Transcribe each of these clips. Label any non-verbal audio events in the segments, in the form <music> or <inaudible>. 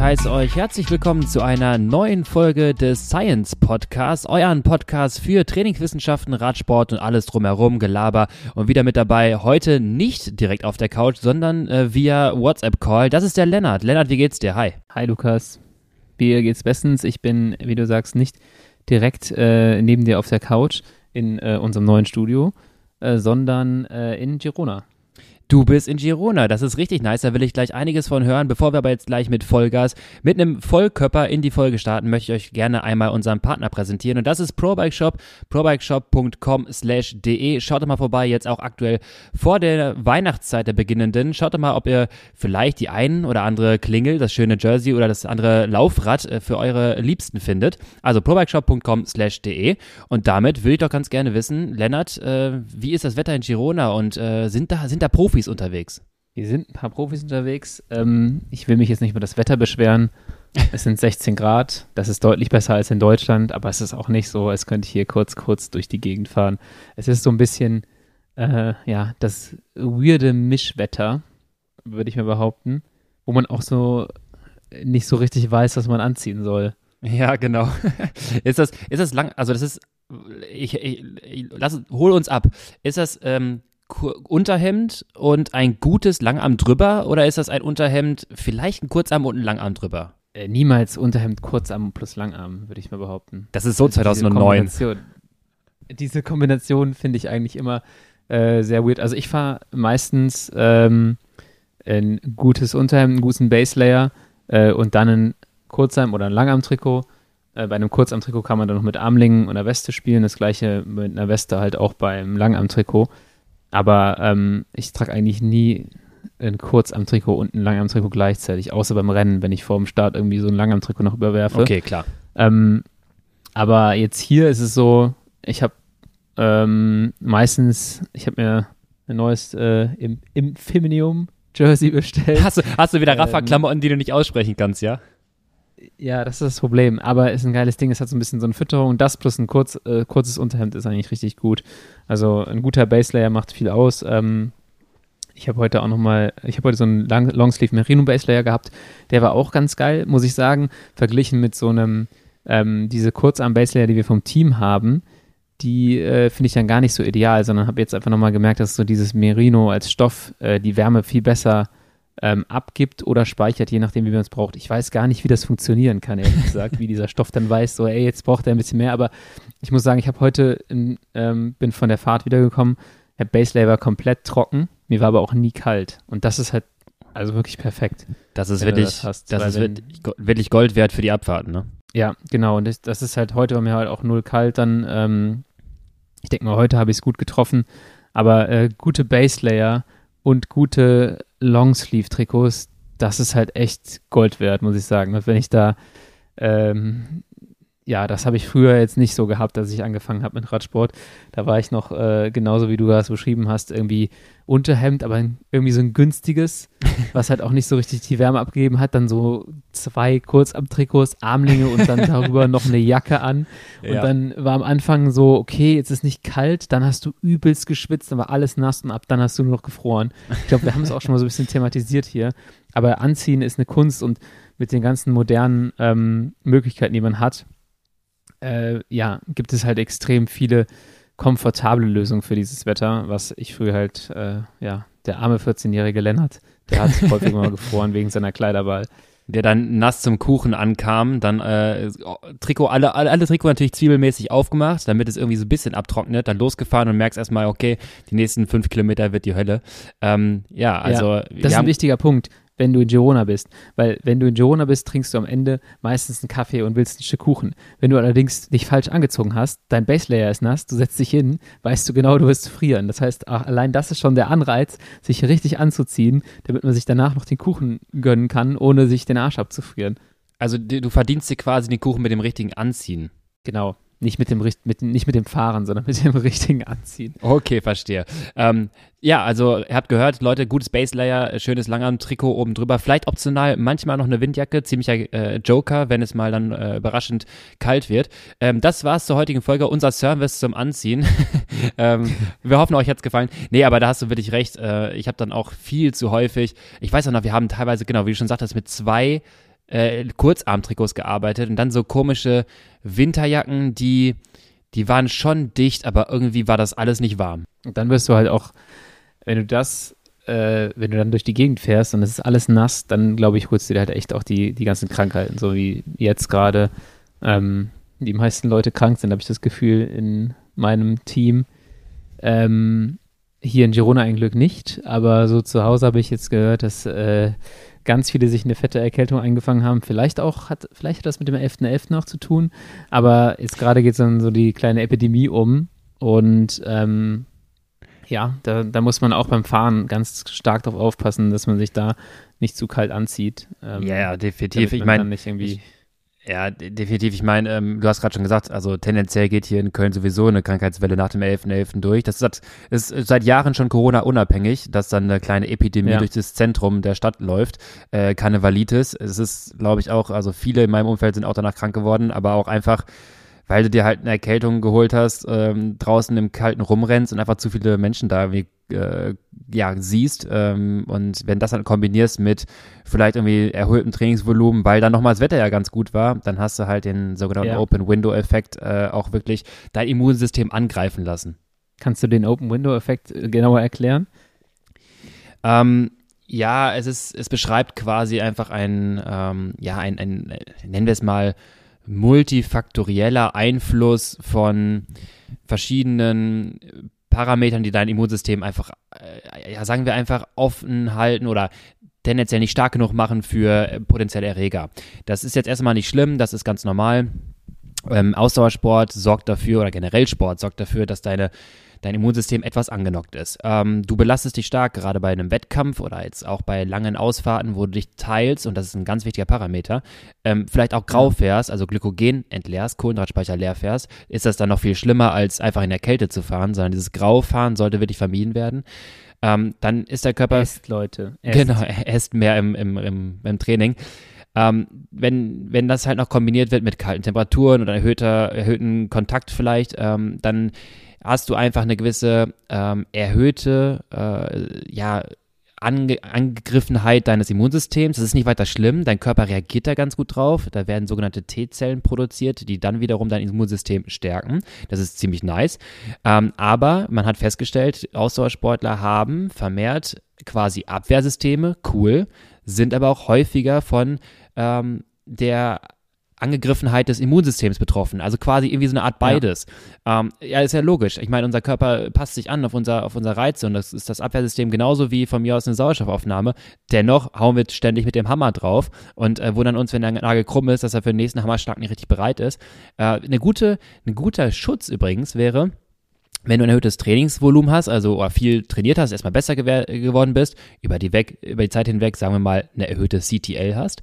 ich heiße euch herzlich willkommen zu einer neuen Folge des Science Podcasts, euren Podcast für Trainingswissenschaften, Radsport und alles drumherum, Gelaber. Und wieder mit dabei heute nicht direkt auf der Couch, sondern äh, via WhatsApp-Call. Das ist der Lennart. Lennart, wie geht's dir? Hi. Hi Lukas. Mir geht's bestens. Ich bin, wie du sagst, nicht direkt äh, neben dir auf der Couch in äh, unserem neuen Studio, äh, sondern äh, in Girona. Du bist in Girona, das ist richtig nice, da will ich gleich einiges von hören. Bevor wir aber jetzt gleich mit Vollgas, mit einem Vollkörper in die Folge starten, möchte ich euch gerne einmal unseren Partner präsentieren und das ist ProBike Shop, probikeshop.com slash de. Schaut doch mal vorbei, jetzt auch aktuell vor der Weihnachtszeit der beginnenden. Schaut doch mal, ob ihr vielleicht die ein oder andere Klingel, das schöne Jersey oder das andere Laufrad äh, für eure Liebsten findet. Also probikeshop.com slash de und damit würde ich doch ganz gerne wissen, Lennart, äh, wie ist das Wetter in Girona und äh, sind da, sind da Profis Profis unterwegs. Hier sind ein paar Profis unterwegs. Ähm, ich will mich jetzt nicht über das Wetter beschweren. <laughs> Es sind 16 Grad. Das ist deutlich besser als in Deutschland, aber es ist auch nicht so, als könnte ich hier kurz, kurz durch die Gegend fahren. Es ist so ein bisschen, äh, ja, das weirde Mischwetter, würde ich mir behaupten, wo man auch so nicht so richtig weiß, was man anziehen soll. Ja, genau. <laughs> ist das, ist das lang, also das ist, ich, ich, ich lass, hol uns ab. Ist das ähm, Unterhemd und ein gutes Langarm drüber oder ist das ein Unterhemd, vielleicht ein Kurzarm und ein Langarm drüber? Äh, niemals Unterhemd, Kurzarm plus Langarm, würde ich mal behaupten. Das ist so also 2009. Diese Kombination, diese Kombination finde ich eigentlich immer äh, sehr weird. Also ich fahre meistens ähm, ein gutes Unterhemd, einen guten Baselayer äh, und dann ein Kurzarm oder ein Langarm-Trikot. Äh, bei einem Kurzarm-Trikot kann man dann noch mit Armlingen und einer Weste spielen. Das gleiche mit einer Weste halt auch beim Langarm-Trikot. Aber ähm, ich trage eigentlich nie ein Kurzarm-Trikot und ein Langarm-Trikot gleichzeitig, außer beim Rennen, wenn ich vor dem Start irgendwie so ein Langarm-Trikot noch überwerfe. Okay, klar. Ähm, aber jetzt hier ist es so, ich habe ähm, meistens, ich habe mir ein neues äh, im, im Feminium Jersey bestellt. Hast du, hast du wieder Rafa-Klamotten, die du nicht aussprechen kannst, ja? Ja, das ist das Problem. Aber es ist ein geiles Ding. Es hat so ein bisschen so eine Fütterung. Das plus ein kurz, äh, kurzes Unterhemd ist eigentlich richtig gut. Also ein guter Baselayer macht viel aus. Ähm, ich habe heute auch nochmal, ich habe heute so einen Long Longsleeve Merino Baselayer gehabt. Der war auch ganz geil, muss ich sagen. Verglichen mit so einem, ähm, diese Kurzarm Baselayer, die wir vom Team haben, die äh, finde ich dann gar nicht so ideal, sondern habe jetzt einfach nochmal gemerkt, dass so dieses Merino als Stoff äh, die Wärme viel besser ähm, abgibt oder speichert, je nachdem, wie man es braucht. Ich weiß gar nicht, wie das funktionieren kann, ehrlich <laughs> gesagt, wie dieser Stoff dann weiß, so, ey, jetzt braucht er ein bisschen mehr. Aber ich muss sagen, ich habe heute, in, ähm, bin von der Fahrt wiedergekommen, der Baselay war komplett trocken, mir war aber auch nie kalt. Und das ist halt also wirklich perfekt. Das ist wirklich, das, hast, das ist wirklich Gold wert für die Abfahrten, ne? Ja, genau. Und das, das ist halt heute war mir halt auch null kalt. Dann, ähm, ich denke mal, heute habe ich es gut getroffen. Aber äh, gute Baselayer und gute Longsleeve-Trikots, das ist halt echt Gold wert, muss ich sagen. Und wenn ich da, ähm, ja, das habe ich früher jetzt nicht so gehabt, als ich angefangen habe mit Radsport. Da war ich noch äh, genauso wie du das beschrieben hast, irgendwie Unterhemd, aber irgendwie so ein günstiges, <laughs> was halt auch nicht so richtig die Wärme abgegeben hat. Dann so zwei Kurzabtrikots, Armlinge und dann darüber noch eine Jacke an. Und ja. dann war am Anfang so, okay, jetzt ist nicht kalt, dann hast du übelst geschwitzt, dann war alles nass und ab dann hast du nur noch gefroren. Ich glaube, wir haben es auch schon mal so ein bisschen thematisiert hier. Aber Anziehen ist eine Kunst und mit den ganzen modernen ähm, Möglichkeiten, die man hat, äh, ja, gibt es halt extrem viele komfortable Lösung für dieses Wetter, was ich früher halt, äh, ja, der arme 14-jährige Lennart, der hat häufig mal <laughs> gefroren wegen seiner Kleiderwahl. Der dann nass zum Kuchen ankam, dann äh, Trikot, alle, alle, alle Trikot natürlich zwiebelmäßig aufgemacht, damit es irgendwie so ein bisschen abtrocknet, dann losgefahren und merkst erstmal, okay, die nächsten fünf Kilometer wird die Hölle. Ähm, ja, also. Ja, das ist ein wichtiger Punkt wenn du in Girona bist. Weil wenn du in Girona bist, trinkst du am Ende meistens einen Kaffee und willst ein Stück Kuchen. Wenn du allerdings dich falsch angezogen hast, dein Baselayer ist nass, du setzt dich hin, weißt du genau, du wirst frieren. Das heißt, allein das ist schon der Anreiz, sich richtig anzuziehen, damit man sich danach noch den Kuchen gönnen kann, ohne sich den Arsch abzufrieren. Also du verdienst dir quasi den Kuchen mit dem richtigen Anziehen. Genau. Nicht mit dem, mit, nicht mit dem Fahren, sondern mit dem <laughs> richtigen Anziehen. Okay, verstehe. Ähm, ja, also ihr habt gehört, Leute, gutes Baselayer, schönes Langarm-Trikot oben drüber, vielleicht optional manchmal noch eine Windjacke, ziemlicher äh, Joker, wenn es mal dann äh, überraschend kalt wird. Ähm, das war's zur heutigen Folge, unser Service zum Anziehen. <laughs> ähm, wir hoffen, euch hat's gefallen. Nee, aber da hast du wirklich recht. Äh, ich habe dann auch viel zu häufig, ich weiß auch noch, wir haben teilweise, genau, wie du schon sagtest, mit zwei äh, Kurzarmtrikots gearbeitet und dann so komische Winterjacken, die, die waren schon dicht, aber irgendwie war das alles nicht warm. Und dann wirst du halt auch, wenn du das, äh, wenn du dann durch die Gegend fährst und es ist alles nass, dann glaube ich, holst du dir halt echt auch die, die ganzen Krankheiten, so wie jetzt gerade ähm, die meisten Leute krank sind, habe ich das Gefühl, in meinem Team. Ähm, hier in Girona ein Glück nicht, aber so zu Hause habe ich jetzt gehört, dass äh, ganz viele sich eine fette Erkältung eingefangen haben. Vielleicht auch hat, vielleicht hat das mit dem 11.11. .11. noch zu tun, aber jetzt gerade geht es dann so die kleine Epidemie um und ähm, ja, da, da, muss man auch beim Fahren ganz stark darauf aufpassen, dass man sich da nicht zu kalt anzieht. Ähm, ja, ja, definitiv. Ich meine, nicht irgendwie ja, definitiv. Ich meine, ähm, du hast gerade schon gesagt, also tendenziell geht hier in Köln sowieso eine Krankheitswelle nach dem 11.11. .11. durch. Das ist, ist, seit Jahren schon Corona-unabhängig, dass dann eine kleine Epidemie ja. durch das Zentrum der Stadt läuft. Äh, Karnevalitis. Es ist, glaube ich, auch, also viele in meinem Umfeld sind auch danach krank geworden, aber auch einfach weil du dir halt eine Erkältung geholt hast, ähm, draußen im Kalten rumrennst und einfach zu viele Menschen da irgendwie äh, ja, siehst ähm, und wenn das dann kombinierst mit vielleicht irgendwie erhöhtem Trainingsvolumen, weil dann nochmal das Wetter ja ganz gut war, dann hast du halt den sogenannten ja. Open-Window-Effekt äh, auch wirklich dein Immunsystem angreifen lassen. Kannst du den Open-Window-Effekt äh, genauer erklären? Ähm, ja, es ist, es beschreibt quasi einfach ein, ähm, ja, ein, ein, nennen wir es mal, multifaktorieller Einfluss von verschiedenen Parametern, die dein Immunsystem einfach, äh, ja, sagen wir einfach offen halten oder tendenziell nicht stark genug machen für potenzielle Erreger. Das ist jetzt erstmal nicht schlimm, das ist ganz normal. Ähm, Ausdauersport sorgt dafür oder generell Sport sorgt dafür, dass deine dein Immunsystem etwas angenockt ist. Ähm, du belastest dich stark, gerade bei einem Wettkampf oder jetzt auch bei langen Ausfahrten, wo du dich teilst, und das ist ein ganz wichtiger Parameter, ähm, vielleicht auch grau fährst, also Glykogen entleerst, Kohlenhydratspeicher leer fährst, ist das dann noch viel schlimmer, als einfach in der Kälte zu fahren, sondern dieses Graufahren sollte wirklich vermieden werden. Ähm, dann ist der Körper. Esst, Leute. Esst. Genau, er <laughs> esst mehr im, im, im, im Training. Ähm, wenn, wenn das halt noch kombiniert wird mit kalten Temperaturen oder erhöhter, erhöhten Kontakt vielleicht, ähm, dann hast du einfach eine gewisse ähm, erhöhte, äh, ja, Ange Angegriffenheit deines Immunsystems. Das ist nicht weiter schlimm. Dein Körper reagiert da ganz gut drauf. Da werden sogenannte T-Zellen produziert, die dann wiederum dein Immunsystem stärken. Das ist ziemlich nice. Ähm, aber man hat festgestellt, Ausdauersportler haben vermehrt quasi Abwehrsysteme, cool, sind aber auch häufiger von ähm, der Angegriffenheit des Immunsystems betroffen. Also quasi irgendwie so eine Art beides. Ja, ähm, ja ist ja logisch. Ich meine, unser Körper passt sich an auf unser, auf unser Reize und das ist das Abwehrsystem genauso wie von mir aus eine Sauerstoffaufnahme. Dennoch hauen wir ständig mit dem Hammer drauf und äh, wundern uns, wenn der Nagel krumm ist, dass er für den nächsten Hammerschlag nicht richtig bereit ist. Äh, eine gute, ein guter Schutz übrigens wäre, wenn du ein erhöhtes Trainingsvolumen hast, also oder viel trainiert hast, erstmal besser geworden bist, über die, weg, über die Zeit hinweg, sagen wir mal, eine erhöhte CTL hast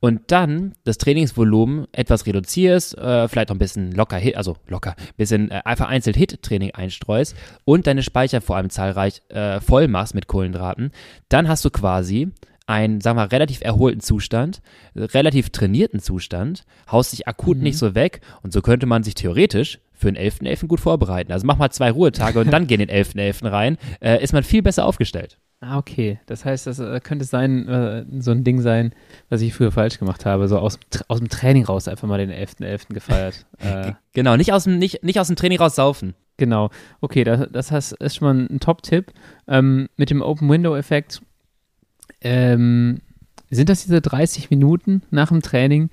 und dann das Trainingsvolumen etwas reduzierst, äh, vielleicht noch ein bisschen locker, Hit, also locker, ein bisschen äh, vereinzelt Hit-Training einstreust und deine Speicher vor allem zahlreich äh, voll machst mit Kohlenhydraten, dann hast du quasi einen, sagen wir, relativ erholten Zustand, relativ trainierten Zustand, haust dich akut mhm. nicht so weg und so könnte man sich theoretisch für den 11.11. .11. gut vorbereiten. Also mach mal zwei Ruhetage und dann geh in den 11.11. .11. rein, äh, ist man viel besser aufgestellt. Ah, okay. Das heißt, das äh, könnte sein, äh, so ein Ding sein, was ich früher falsch gemacht habe. So aus, aus dem Training raus einfach mal den 11.11. .11. gefeiert. <laughs> Äh, genau, nicht aus, dem, nicht, nicht aus dem Training raus saufen. Genau. Okay, das, das heißt, ist schon mal ein Top-Tipp. Ähm, mit dem Open-Window-Effekt ähm, sind das diese 30 Minuten nach dem Training?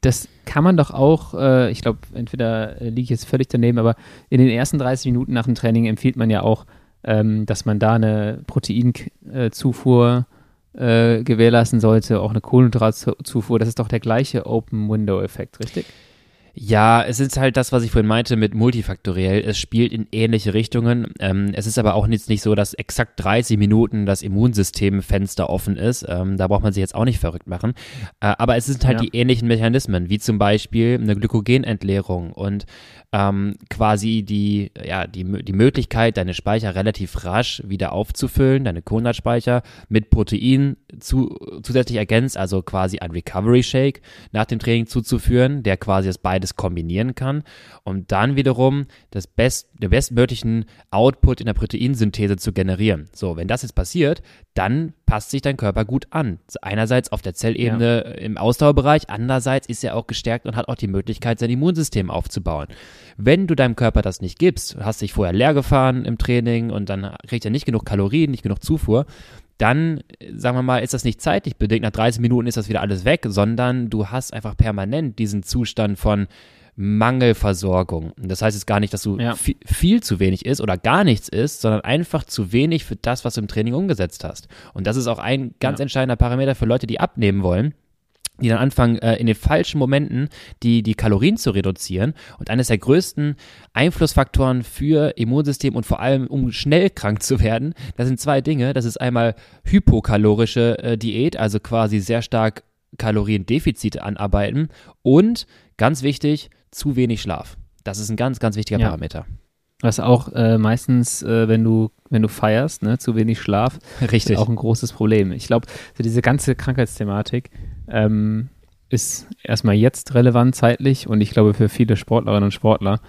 Das kann man doch auch, äh, ich glaube, entweder liege ich jetzt völlig daneben, aber in den ersten 30 Minuten nach dem Training empfiehlt man ja auch, ähm, dass man da eine Proteinzufuhr äh, gewährleisten sollte, auch eine Kohlenhydratzufuhr. Das ist doch der gleiche Open-Window-Effekt, richtig? Ja, es ist halt das, was ich vorhin meinte mit multifaktoriell. Es spielt in ähnliche Richtungen. Ähm, es ist aber auch nicht, nicht so, dass exakt 30 Minuten das Immunsystemfenster offen ist. Ähm, da braucht man sich jetzt auch nicht verrückt machen. Äh, aber es sind halt ja. die ähnlichen Mechanismen, wie zum Beispiel eine Glykogenentleerung und ähm, quasi die, ja, die, die Möglichkeit, deine Speicher relativ rasch wieder aufzufüllen, deine Kohlenhydratspeicher mit Protein zu, zusätzlich ergänzt, also quasi ein Recovery Shake nach dem Training zuzuführen, der quasi das beides beides kombinieren kann, um dann wiederum das best, den bestmöglichen Output in der Proteinsynthese zu generieren. So, wenn das jetzt passiert, dann passt sich dein Körper gut an. Einerseits auf der Zellebene ja. im Ausdauerbereich, andererseits ist er auch gestärkt und hat auch die Möglichkeit, sein Immunsystem aufzubauen. Wenn du deinem Körper das nicht gibst, hast dich vorher leer gefahren im Training und dann kriegt er nicht genug Kalorien, nicht genug Zufuhr, dann, sagen wir mal, ist das nicht zeitlich bedingt, nach 30 Minuten ist das wieder alles weg, sondern du hast einfach permanent diesen Zustand von Mangelversorgung. Das heißt jetzt gar nicht, dass du ja. viel, viel, zu wenig ist oder gar nichts ist, sondern einfach zu wenig für das, was du im Training umgesetzt hast. Und das ist auch ein ganz ja. entscheidender Parameter für Leute, die abnehmen wollen die dann anfangen, äh, in den falschen Momenten die, die Kalorien zu reduzieren. Und eines der größten Einflussfaktoren für Immunsystem und vor allem, um schnell krank zu werden, das sind zwei Dinge. Das ist einmal hypokalorische äh, Diät, also quasi sehr stark Kaloriendefizite anarbeiten und ganz wichtig, zu wenig Schlaf. Das ist ein ganz, ganz wichtiger ja. Parameter. Was auch äh, meistens, äh, wenn du wenn du feierst, ne, zu wenig Schlaf, Richtig. ist auch ein großes Problem. Ich glaube, so diese ganze Krankheitsthematik ähm, ist erstmal jetzt relevant zeitlich und ich glaube für viele Sportlerinnen und Sportler,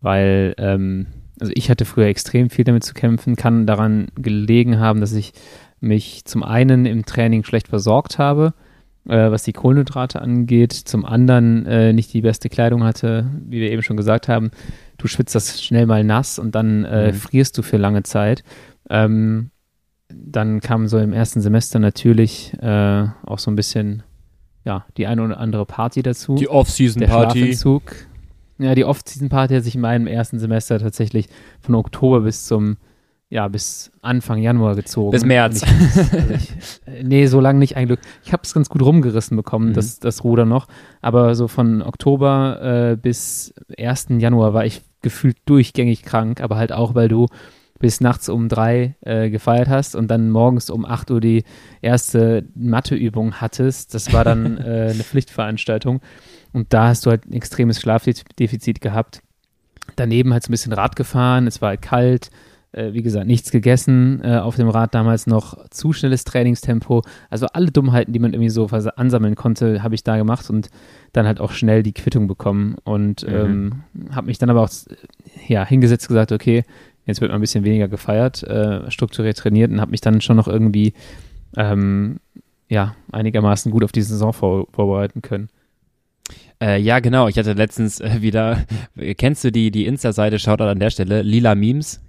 weil ähm, also ich hatte früher extrem viel damit zu kämpfen, kann daran gelegen haben, dass ich mich zum einen im Training schlecht versorgt habe, äh, was die Kohlenhydrate angeht, zum anderen äh, nicht die beste Kleidung hatte, wie wir eben schon gesagt haben. Du schwitzt das schnell mal nass und dann äh, mhm. frierst du für lange Zeit. Ähm, dann kam so im ersten Semester natürlich äh, auch so ein bisschen ja, die eine oder andere Party dazu. Die Off-Season-Party. Ja, die Off-Season-Party hat sich in meinem ersten Semester tatsächlich von Oktober bis zum, ja, bis Anfang Januar gezogen. Bis März. Ich, also ich, <laughs> nee, so lange nicht eigentlich. Ich habe es ganz gut rumgerissen bekommen, mhm. das, das Ruder noch. Aber so von Oktober äh, bis 1. Januar war ich gefühlt durchgängig krank, aber halt auch, weil du bis nachts um drei äh, gefeiert hast und dann morgens um acht Uhr die erste Matheübung hattest. Das war dann <laughs> äh, eine Pflichtveranstaltung. Und da hast du halt ein extremes Schlafdefizit gehabt. Daneben halt so ein bisschen Rad gefahren, es war halt kalt, äh, wie gesagt, nichts gegessen äh, auf dem Rad damals noch, zu schnelles Trainingstempo. Also alle Dummheiten, die man irgendwie so ansammeln konnte, habe ich da gemacht und dann halt auch schnell die Quittung bekommen und mhm. ähm, habe mich dann aber auch ja, hingesetzt gesagt, okay, Jetzt wird mal ein bisschen weniger gefeiert, äh, strukturiert trainiert und habe mich dann schon noch irgendwie ähm, ja, einigermaßen gut auf die Saison vor, vorbereiten können. Äh, ja, genau. Ich hatte letztens äh, wieder, kennst du die, die Insta-Seite, schaut an der Stelle, Lila Memes?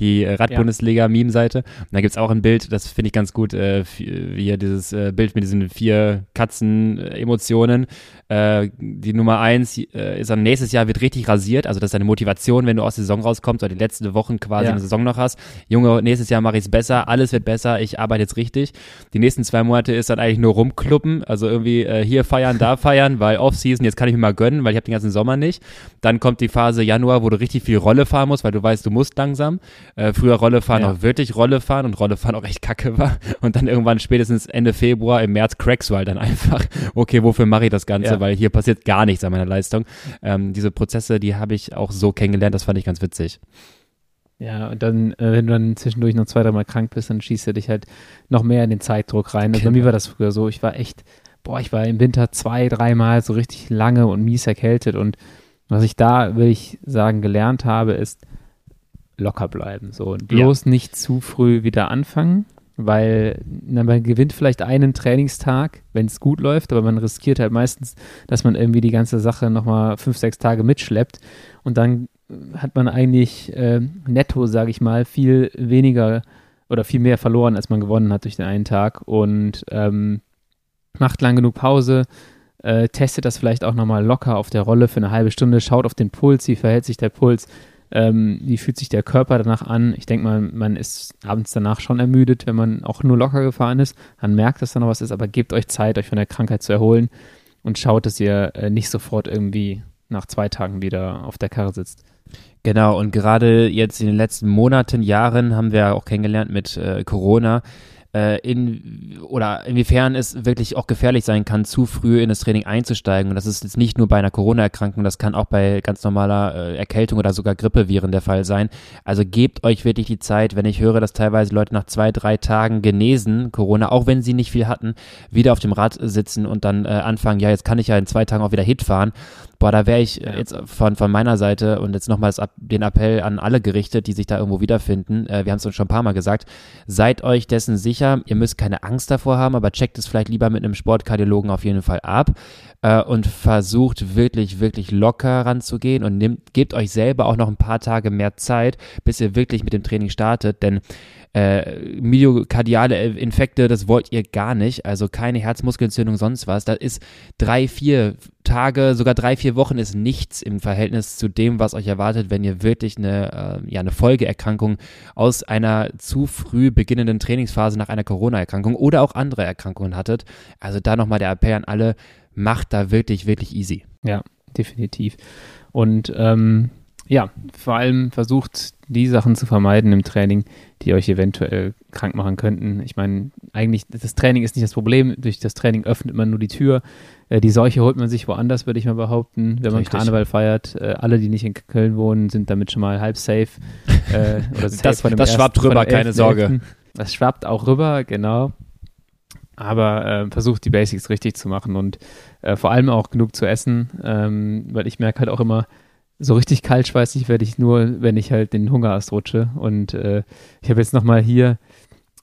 Die äh, Radbundesliga-Meme-Seite. Und da gibt es auch ein Bild, das finde ich ganz gut, äh, hier dieses äh, Bild mit diesen vier Katzen-Emotionen. Äh, die Nummer eins äh, ist dann nächstes Jahr wird richtig rasiert, also das ist eine Motivation, wenn du aus der Saison rauskommst oder die letzten Wochen quasi ja. eine Saison noch hast. Junge, nächstes Jahr mache ich es besser, alles wird besser, ich arbeite jetzt richtig. Die nächsten zwei Monate ist dann eigentlich nur rumkluppen, also irgendwie äh, hier feiern, da <laughs> feiern, weil Off-Season, jetzt kann ich mir mal gönnen, weil ich habe den ganzen Sommer nicht. Dann kommt die Phase Januar, wo du richtig viel Rolle fahren musst, weil du weißt, du musst langsam. Äh, früher Rolle fahren ja. auch wirklich Rolle fahren und Rolle fahren auch echt kacke war. Und dann irgendwann spätestens Ende Februar, im März crackst du halt dann einfach, okay, wofür mache ich das Ganze? Ja. Weil hier passiert gar nichts an meiner Leistung. Ähm, diese Prozesse, die habe ich auch so kennengelernt, das fand ich ganz witzig. Ja, und dann, äh, wenn du dann zwischendurch noch zwei, dreimal krank bist, dann schießt du dich halt noch mehr in den Zeitdruck rein. Also genau. bei mir war das früher so. Ich war echt, boah, ich war im Winter zwei, dreimal so richtig lange und mies erkältet. Und was ich da, will ich sagen, gelernt habe, ist, locker bleiben. So und bloß ja. nicht zu früh wieder anfangen, weil na, man gewinnt vielleicht einen Trainingstag, wenn es gut läuft, aber man riskiert halt meistens, dass man irgendwie die ganze Sache nochmal fünf, sechs Tage mitschleppt. Und dann hat man eigentlich äh, netto, sage ich mal, viel weniger oder viel mehr verloren, als man gewonnen hat durch den einen Tag. Und ähm, macht lang genug Pause, äh, testet das vielleicht auch nochmal locker auf der Rolle für eine halbe Stunde, schaut auf den Puls, wie verhält sich der Puls, ähm, wie fühlt sich der Körper danach an? Ich denke mal, man ist abends danach schon ermüdet, wenn man auch nur locker gefahren ist. Man merkt, dass da noch was ist, aber gebt euch Zeit, euch von der Krankheit zu erholen und schaut, dass ihr äh, nicht sofort irgendwie nach zwei Tagen wieder auf der Karre sitzt. Genau, und gerade jetzt in den letzten Monaten, Jahren haben wir auch kennengelernt mit äh, Corona, äh, in, oder inwiefern es wirklich auch gefährlich sein kann, zu früh in das Training einzusteigen. Und das ist jetzt nicht nur bei einer Corona-Erkrankung, das kann auch bei ganz normaler äh, Erkältung oder sogar Grippeviren der Fall sein. Also gebt euch wirklich die Zeit, wenn ich höre, dass teilweise Leute nach zwei, drei Tagen genesen, Corona, auch wenn sie nicht viel hatten, wieder auf dem Rad sitzen und dann äh, anfangen, ja, jetzt kann ich ja in zwei Tagen auch wieder Hit fahren boah, da wäre ich ja. jetzt von, von meiner Seite und jetzt nochmals den Appell an alle gerichtet, die sich da irgendwo wiederfinden. Äh, wir haben es uns schon ein paar Mal gesagt. Seid euch dessen sicher, ihr müsst keine Angst davor haben, aber checkt es vielleicht lieber mit einem Sportkardiologen auf jeden Fall ab äh, und versucht wirklich, wirklich locker ranzugehen und nehmt, gebt euch selber auch noch ein paar Tage mehr Zeit, bis ihr wirklich mit dem Training startet, denn äh, myokardiale Infekte, das wollt ihr gar nicht. Also keine Herzmuskelentzündung, sonst was. Da ist drei, vier Tage, sogar drei, vier Wochen ist nichts im Verhältnis zu dem, was euch erwartet, wenn ihr wirklich eine, äh, ja, eine Folgeerkrankung aus einer zu früh beginnenden Trainingsphase nach einer Corona-Erkrankung oder auch andere Erkrankungen hattet. Also da nochmal der Appell an alle, macht da wirklich, wirklich easy. Ja, definitiv. Und ähm, ja, vor allem versucht die Sachen zu vermeiden im Training, die euch eventuell krank machen könnten. Ich meine, eigentlich, das Training ist nicht das Problem. Durch das Training öffnet man nur die Tür. Äh, die Seuche holt man sich woanders, würde ich mal behaupten, wenn man Richtig. Karneval feiert. Äh, alle, die nicht in Köln wohnen, sind damit schon mal halb safe. <laughs> Äh, oder safe das das schwappt rüber, keine Sorge. Das schwappt auch rüber, genau. Aber äh, versucht die Basics richtig zu machen und äh, vor allem auch genug zu essen, ähm, weil ich merke halt auch immer, so richtig kaltschweißig werde ich nur, wenn ich halt den Hungerast rutsche. Und äh, ich habe jetzt nochmal hier,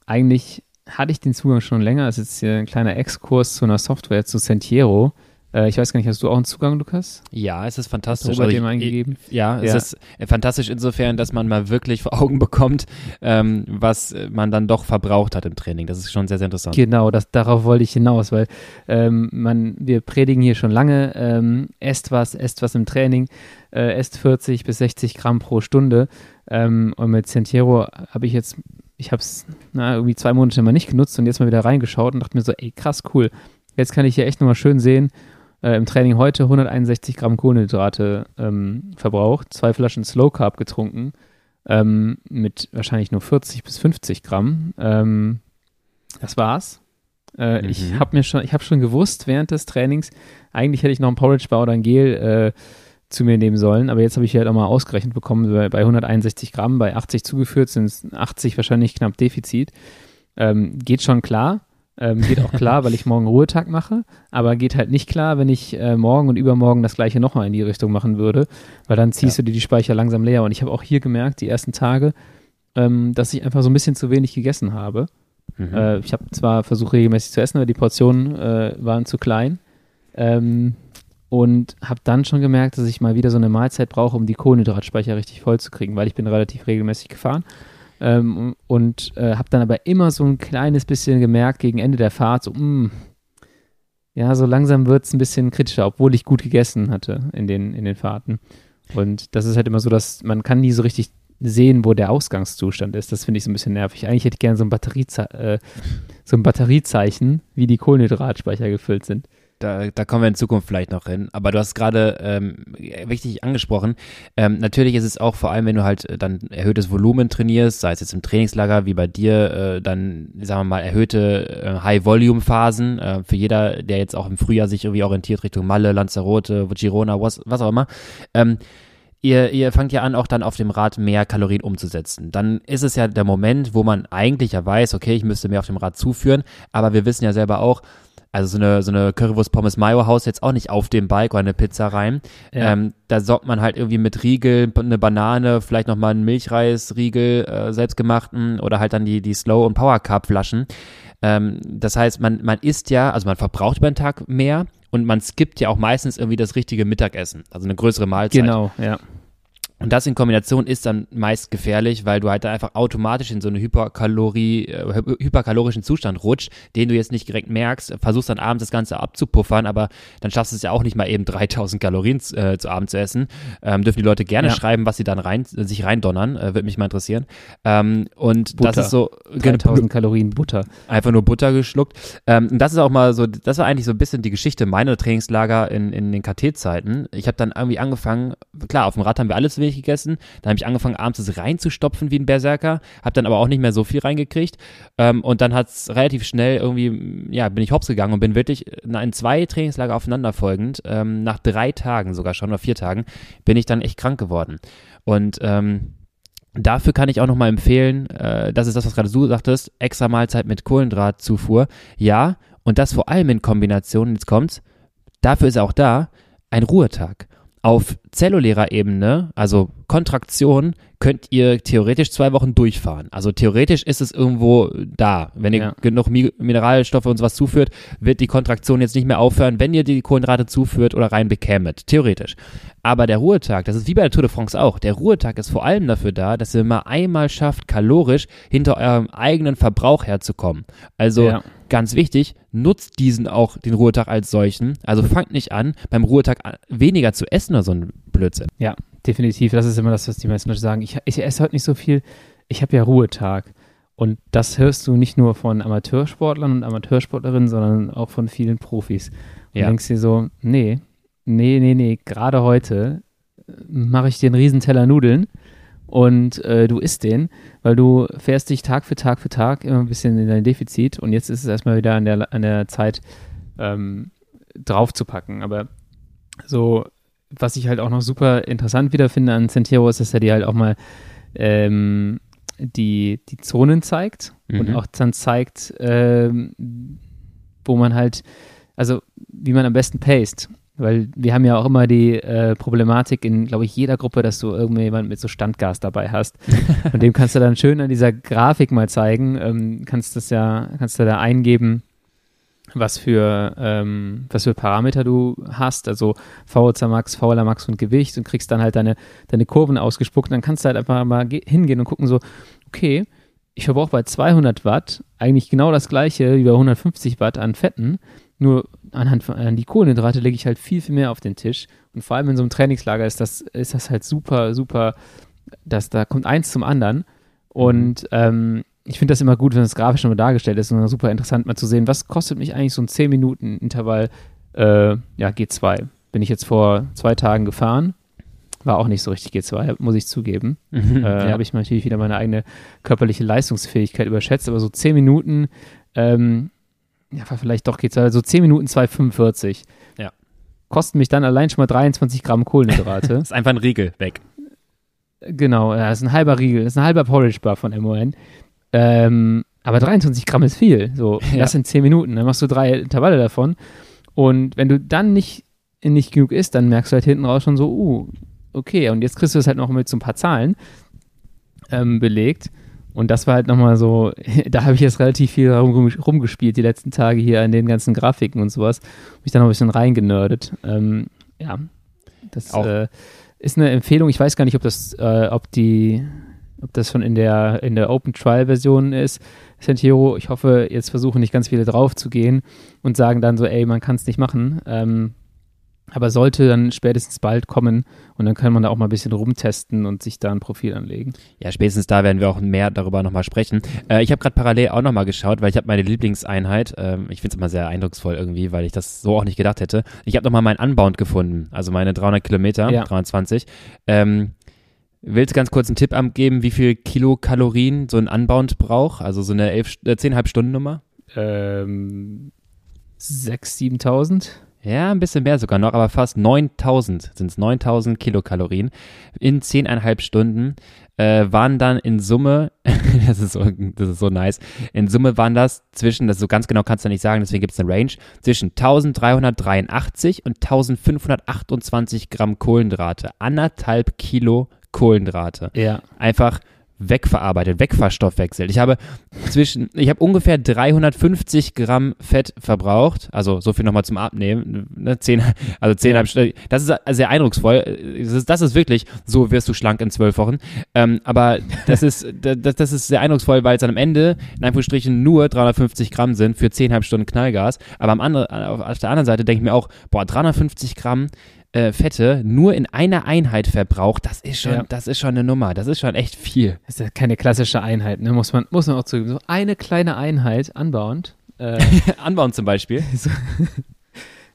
eigentlich hatte ich den Zugang schon länger, es ist jetzt hier ein kleiner Exkurs zu einer Software, zu Sentiero. Äh, ich weiß gar nicht, hast du auch einen Zugang, Lukas? Ja, es ist fantastisch. Du also ich, eingegeben? Ja, ja, es ist fantastisch insofern, dass man mal wirklich vor Augen bekommt, ähm, was man dann doch verbraucht hat im Training. Das ist schon sehr, sehr interessant. Genau, das, darauf wollte ich hinaus, weil ähm, man, wir predigen hier schon lange, ähm, esst was, esst was im Training, äh, esst 40 bis 60 Gramm pro Stunde. Ähm, und mit Sentiero habe ich jetzt ich habe es irgendwie zwei Monate mal nicht genutzt und jetzt mal wieder reingeschaut und dachte mir so, ey, krass, cool. Jetzt kann ich hier echt nochmal schön sehen, äh, im Training heute 161 Gramm Kohlenhydrate ähm, verbraucht, zwei Flaschen Slow Carb getrunken, ähm, mit wahrscheinlich nur 40 bis 50 Gramm. Ähm, das war's. Äh, mhm. Ich habe mir schon, ich habe schon gewusst während des Trainings, eigentlich hätte ich noch ein Porridge Bar oder ein Gel äh, zu mir nehmen sollen, aber jetzt habe ich halt auch mal ausgerechnet bekommen, bei, bei 161 Gramm, bei 80 zugeführt sind es 80 wahrscheinlich knapp Defizit. Ähm, geht schon klar. Ähm, geht auch klar, weil ich morgen Ruhetag mache, aber geht halt nicht klar, wenn ich äh, morgen und übermorgen das gleiche nochmal in die Richtung machen würde, weil dann ziehst ja. du dir die Speicher langsam leer. Und ich habe auch hier gemerkt, die ersten Tage, ähm, dass ich einfach so ein bisschen zu wenig gegessen habe. Mhm. Äh, ich habe zwar versucht, regelmäßig zu essen, aber die Portionen äh, waren zu klein. Ähm, und habe dann schon gemerkt, dass ich mal wieder so eine Mahlzeit brauche, um die Kohlenhydratspeicher richtig voll zu kriegen, weil ich bin relativ regelmäßig gefahren. Ähm, und äh, habe dann aber immer so ein kleines bisschen gemerkt gegen Ende der Fahrt, so, mh, mm, ja, so langsam wird es ein bisschen kritischer, obwohl ich gut gegessen hatte in den, in den Fahrten. Und das ist halt immer so, dass man kann nie so richtig sehen, wo der Ausgangszustand ist. Das finde ich so ein bisschen nervig. Eigentlich hätte ich gerne so äh, so ein Batteriezeichen, wie die Kohlenhydratspeicher gefüllt sind. Da, da kommen wir in Zukunft vielleicht noch hin. Aber du hast gerade ähm, wichtig angesprochen. Ähm, natürlich ist es auch vor allem, wenn du halt äh, dann erhöhtes Volumen trainierst, sei es jetzt im Trainingslager wie bei dir, äh, dann sagen wir mal erhöhte äh, High-Volume-Phasen. Äh, für jeder, der jetzt auch im Frühjahr sich irgendwie orientiert Richtung Malle, Lanzarote, Girona, was, was auch immer. Ähm, Ihr, ihr fangt ja an, auch dann auf dem Rad mehr Kalorien umzusetzen. Dann ist es ja der Moment, wo man eigentlich ja weiß, okay, ich müsste mehr auf dem Rad zuführen, aber wir wissen ja selber auch, also so eine, so eine Currywurst Pommes Mayo haust jetzt auch nicht auf dem Bike oder eine Pizza rein. Ja. Ähm, da sorgt man halt irgendwie mit Riegel, eine Banane, vielleicht nochmal einen Milchreisriegel, äh, selbstgemachten oder halt dann die, die Slow- und Power Cup Flaschen. Ähm, das heißt, man, man isst ja, also man verbraucht über den Tag mehr und man skippt ja auch meistens irgendwie das richtige Mittagessen, also eine größere Mahlzeit. Genau, ja. Und das in Kombination ist dann meist gefährlich, weil du halt einfach automatisch in so eine Hyperkalorie, äh, hyperkalorischen Zustand rutscht, den du jetzt nicht direkt merkst, versuchst dann abends das Ganze abzupuffern, aber dann schaffst du es ja auch nicht mal eben <laughs> 3000 Kalorien äh, zu Abend zu essen. Ähm, dürfen die Leute gerne ja. schreiben, was sie dann rein, sich reindonnern, äh, würde mich mal interessieren. Ähm, und Butter. das ist so 3000 Kalorien Butter. Einfach nur Butter geschluckt. Ähm, und das ist auch mal so, das war eigentlich so ein bisschen die Geschichte meiner Trainingslager in, in den KT-Zeiten. Ich habe dann irgendwie angefangen, klar, auf dem Rad haben wir alles wenig gegessen. Dann habe ich angefangen, abends es reinzustopfen wie ein Berserker, habe dann aber auch nicht mehr so viel reingekriegt. Ähm, und dann hat es relativ schnell irgendwie, ja, bin ich hops gegangen und bin wirklich in zwei Trainingslager aufeinanderfolgend, ähm, nach drei Tagen sogar schon, oder vier Tagen, bin ich dann echt krank geworden. Und ähm, Dafür kann ich auch nochmal empfehlen, äh, das ist das, was gerade du sagtest, extra Mahlzeit mit Kohlendrahtzufuhr. Ja, und das vor allem in Kombination, jetzt kommt's, dafür ist auch da, ein Ruhetag. Auf zellulärer Ebene, also Kontraktion, könnt ihr theoretisch zwei Wochen durchfahren. Also theoretisch ist es irgendwo da. Wenn ihr Ja. genug Mi Mineralstoffe und sowas zuführt, wird die Kontraktion jetzt nicht mehr aufhören, wenn ihr die Kohlenhydrate zuführt oder rein bekämet. Theoretisch. Aber der Ruhetag, das ist wie bei der Tour de France auch. Der Ruhetag ist vor allem dafür da, dass ihr mal einmal schafft, kalorisch hinter eurem eigenen Verbrauch herzukommen. Also Ja. Ganz wichtig, nutzt diesen auch, den Ruhetag als solchen. Also fangt nicht an, beim Ruhetag an- weniger zu essen oder so ein Blödsinn. Ja, definitiv. Das ist immer das, was die meisten Leute sagen. Ich, ich esse heute nicht so viel. Ich habe ja Ruhetag. Und das hörst du nicht nur von Amateursportlern und Amateursportlerinnen, sondern auch von vielen Profis. Und Ja. du denkst dir so, nee, nee, nee, nee, gerade heute äh, mache ich dir einen Riesenteller Nudeln und äh, du isst den, weil du fährst dich Tag für Tag für Tag immer ein bisschen in dein Defizit und jetzt ist es erstmal wieder an der, an der Zeit ähm, draufzupacken. Aber so, was ich halt auch noch super interessant wieder finde an Centero ist, dass er dir halt auch mal ähm, die, die Zonen zeigt und Mhm. auch dann zeigt, ähm, wo man halt, also wie man am besten paced. Weil wir haben ja auch immer die äh, Problematik in, glaube ich, jeder Gruppe, dass du irgendjemand mit so Standgas dabei hast. <laughs> Und dem kannst du dann schön an dieser Grafik mal zeigen. Ähm, kannst das ja, kannst du da eingeben, was für, ähm, was für Parameter du hast, also VO2 Max, VLA Max und Gewicht und kriegst dann halt deine, deine Kurven ausgespuckt. Dann kannst du halt einfach mal ge- hingehen und gucken so, okay, ich verbrauche bei 200 Watt eigentlich genau das gleiche wie bei 150 Watt an Fetten, nur anhand von an die Kohlenhydrate lege ich halt viel, viel mehr auf den Tisch. Und vor allem in so einem Trainingslager ist das, ist das halt super, super, dass da kommt eins zum anderen. Und ähm, ich finde das immer gut, wenn das grafisch nochmal dargestellt ist und super interessant mal zu sehen, was kostet mich eigentlich so ein 10-Minuten-Intervall, äh, ja, G2. Bin ich jetzt vor zwei Tagen gefahren, war auch nicht so richtig G2, muss ich zugeben. <laughs> Äh, ja. Habe ich natürlich wieder meine eigene körperliche Leistungsfähigkeit überschätzt, aber so 10 Minuten, ähm, ja, vielleicht doch G2, also 10 Minuten 2,45. Ja. Kosten mich dann allein schon mal 23 Gramm Kohlenhydrate. <laughs> ist einfach ein Riegel weg. Genau, ja, das ist ein halber Riegel, das ist ein halber Porridge Bar von MON. Ähm, aber 23 Gramm ist viel. So, <laughs> Ja. das sind 10 Minuten, dann machst du drei Intervalle davon. Und wenn du dann nicht, nicht genug isst, dann merkst du halt hinten raus schon so, uh, okay, und jetzt kriegst du es halt noch mit so ein paar Zahlen ähm, belegt. Und das war halt nochmal so, <laughs> da habe ich jetzt relativ viel rum, rumgespielt die letzten Tage hier an den ganzen Grafiken und sowas. Mich dann noch ein bisschen reingenördet. Ähm, ja, das äh, ist eine Empfehlung. Ich weiß gar nicht, ob das, äh, ob die, ob das schon in der, in der Open Trial Version ist. Sentiero, ich hoffe, jetzt versuchen nicht ganz viele drauf zu gehen und sagen dann so, ey, man kann es nicht machen. Ähm, aber sollte dann spätestens bald kommen und dann kann man da auch mal ein bisschen rumtesten und sich da ein Profil anlegen. Ja, spätestens da werden wir auch mehr darüber nochmal sprechen. Äh, ich habe gerade parallel auch nochmal geschaut, weil ich habe meine Lieblingseinheit, ähm, ich finde es immer sehr eindrucksvoll irgendwie, weil ich das so auch nicht gedacht hätte. Ich habe nochmal meinen Unbound gefunden, also meine 300 Kilometer, Ja. 320. Ähm, willst du ganz kurz einen Tipp abgeben, wie viel Kilokalorien so ein Unbound braucht? Also so eine 11, äh, 10,5 Stunden Nummer? Ähm, 6.000, 7.000? Ja, ein bisschen mehr sogar noch, aber fast 9000 sind es 9000 Kilokalorien in 10,5 Stunden äh, waren dann in Summe, <laughs> das ist, so, das ist so nice, in Summe waren das zwischen, das so ganz genau kannst du nicht sagen, deswegen gibt es eine Range, zwischen 1383 und 1528 Gramm Kohlenhydrate, anderthalb Kilo Kohlenhydrate Ja. einfach wegverarbeitet, wegverstoffwechselt. Ich habe zwischen, ich habe ungefähr 350 Gramm Fett verbraucht, also so viel nochmal zum Abnehmen, ne, zehn, also Stunden. Das ist sehr eindrucksvoll. Das ist, das ist wirklich, so wirst du schlank in zwölf Wochen. Ähm, aber das ist, <laughs> das, das ist sehr eindrucksvoll, weil es dann am Ende in Anführungsstrichen nur 350 Gramm sind für zehnhalb Stunden Knallgas. Aber am anderen, auf der anderen Seite denke ich mir auch, boah, 350 Gramm äh, Fette nur in einer Einheit verbraucht, das ist schon, Ja. das ist schon eine Nummer, das ist schon echt viel. Das ist ja keine klassische Einheit, ne? Muss man, muss man auch zugeben. So eine kleine Einheit anbauend. Äh, <laughs> Anbauen zum Beispiel. <laughs>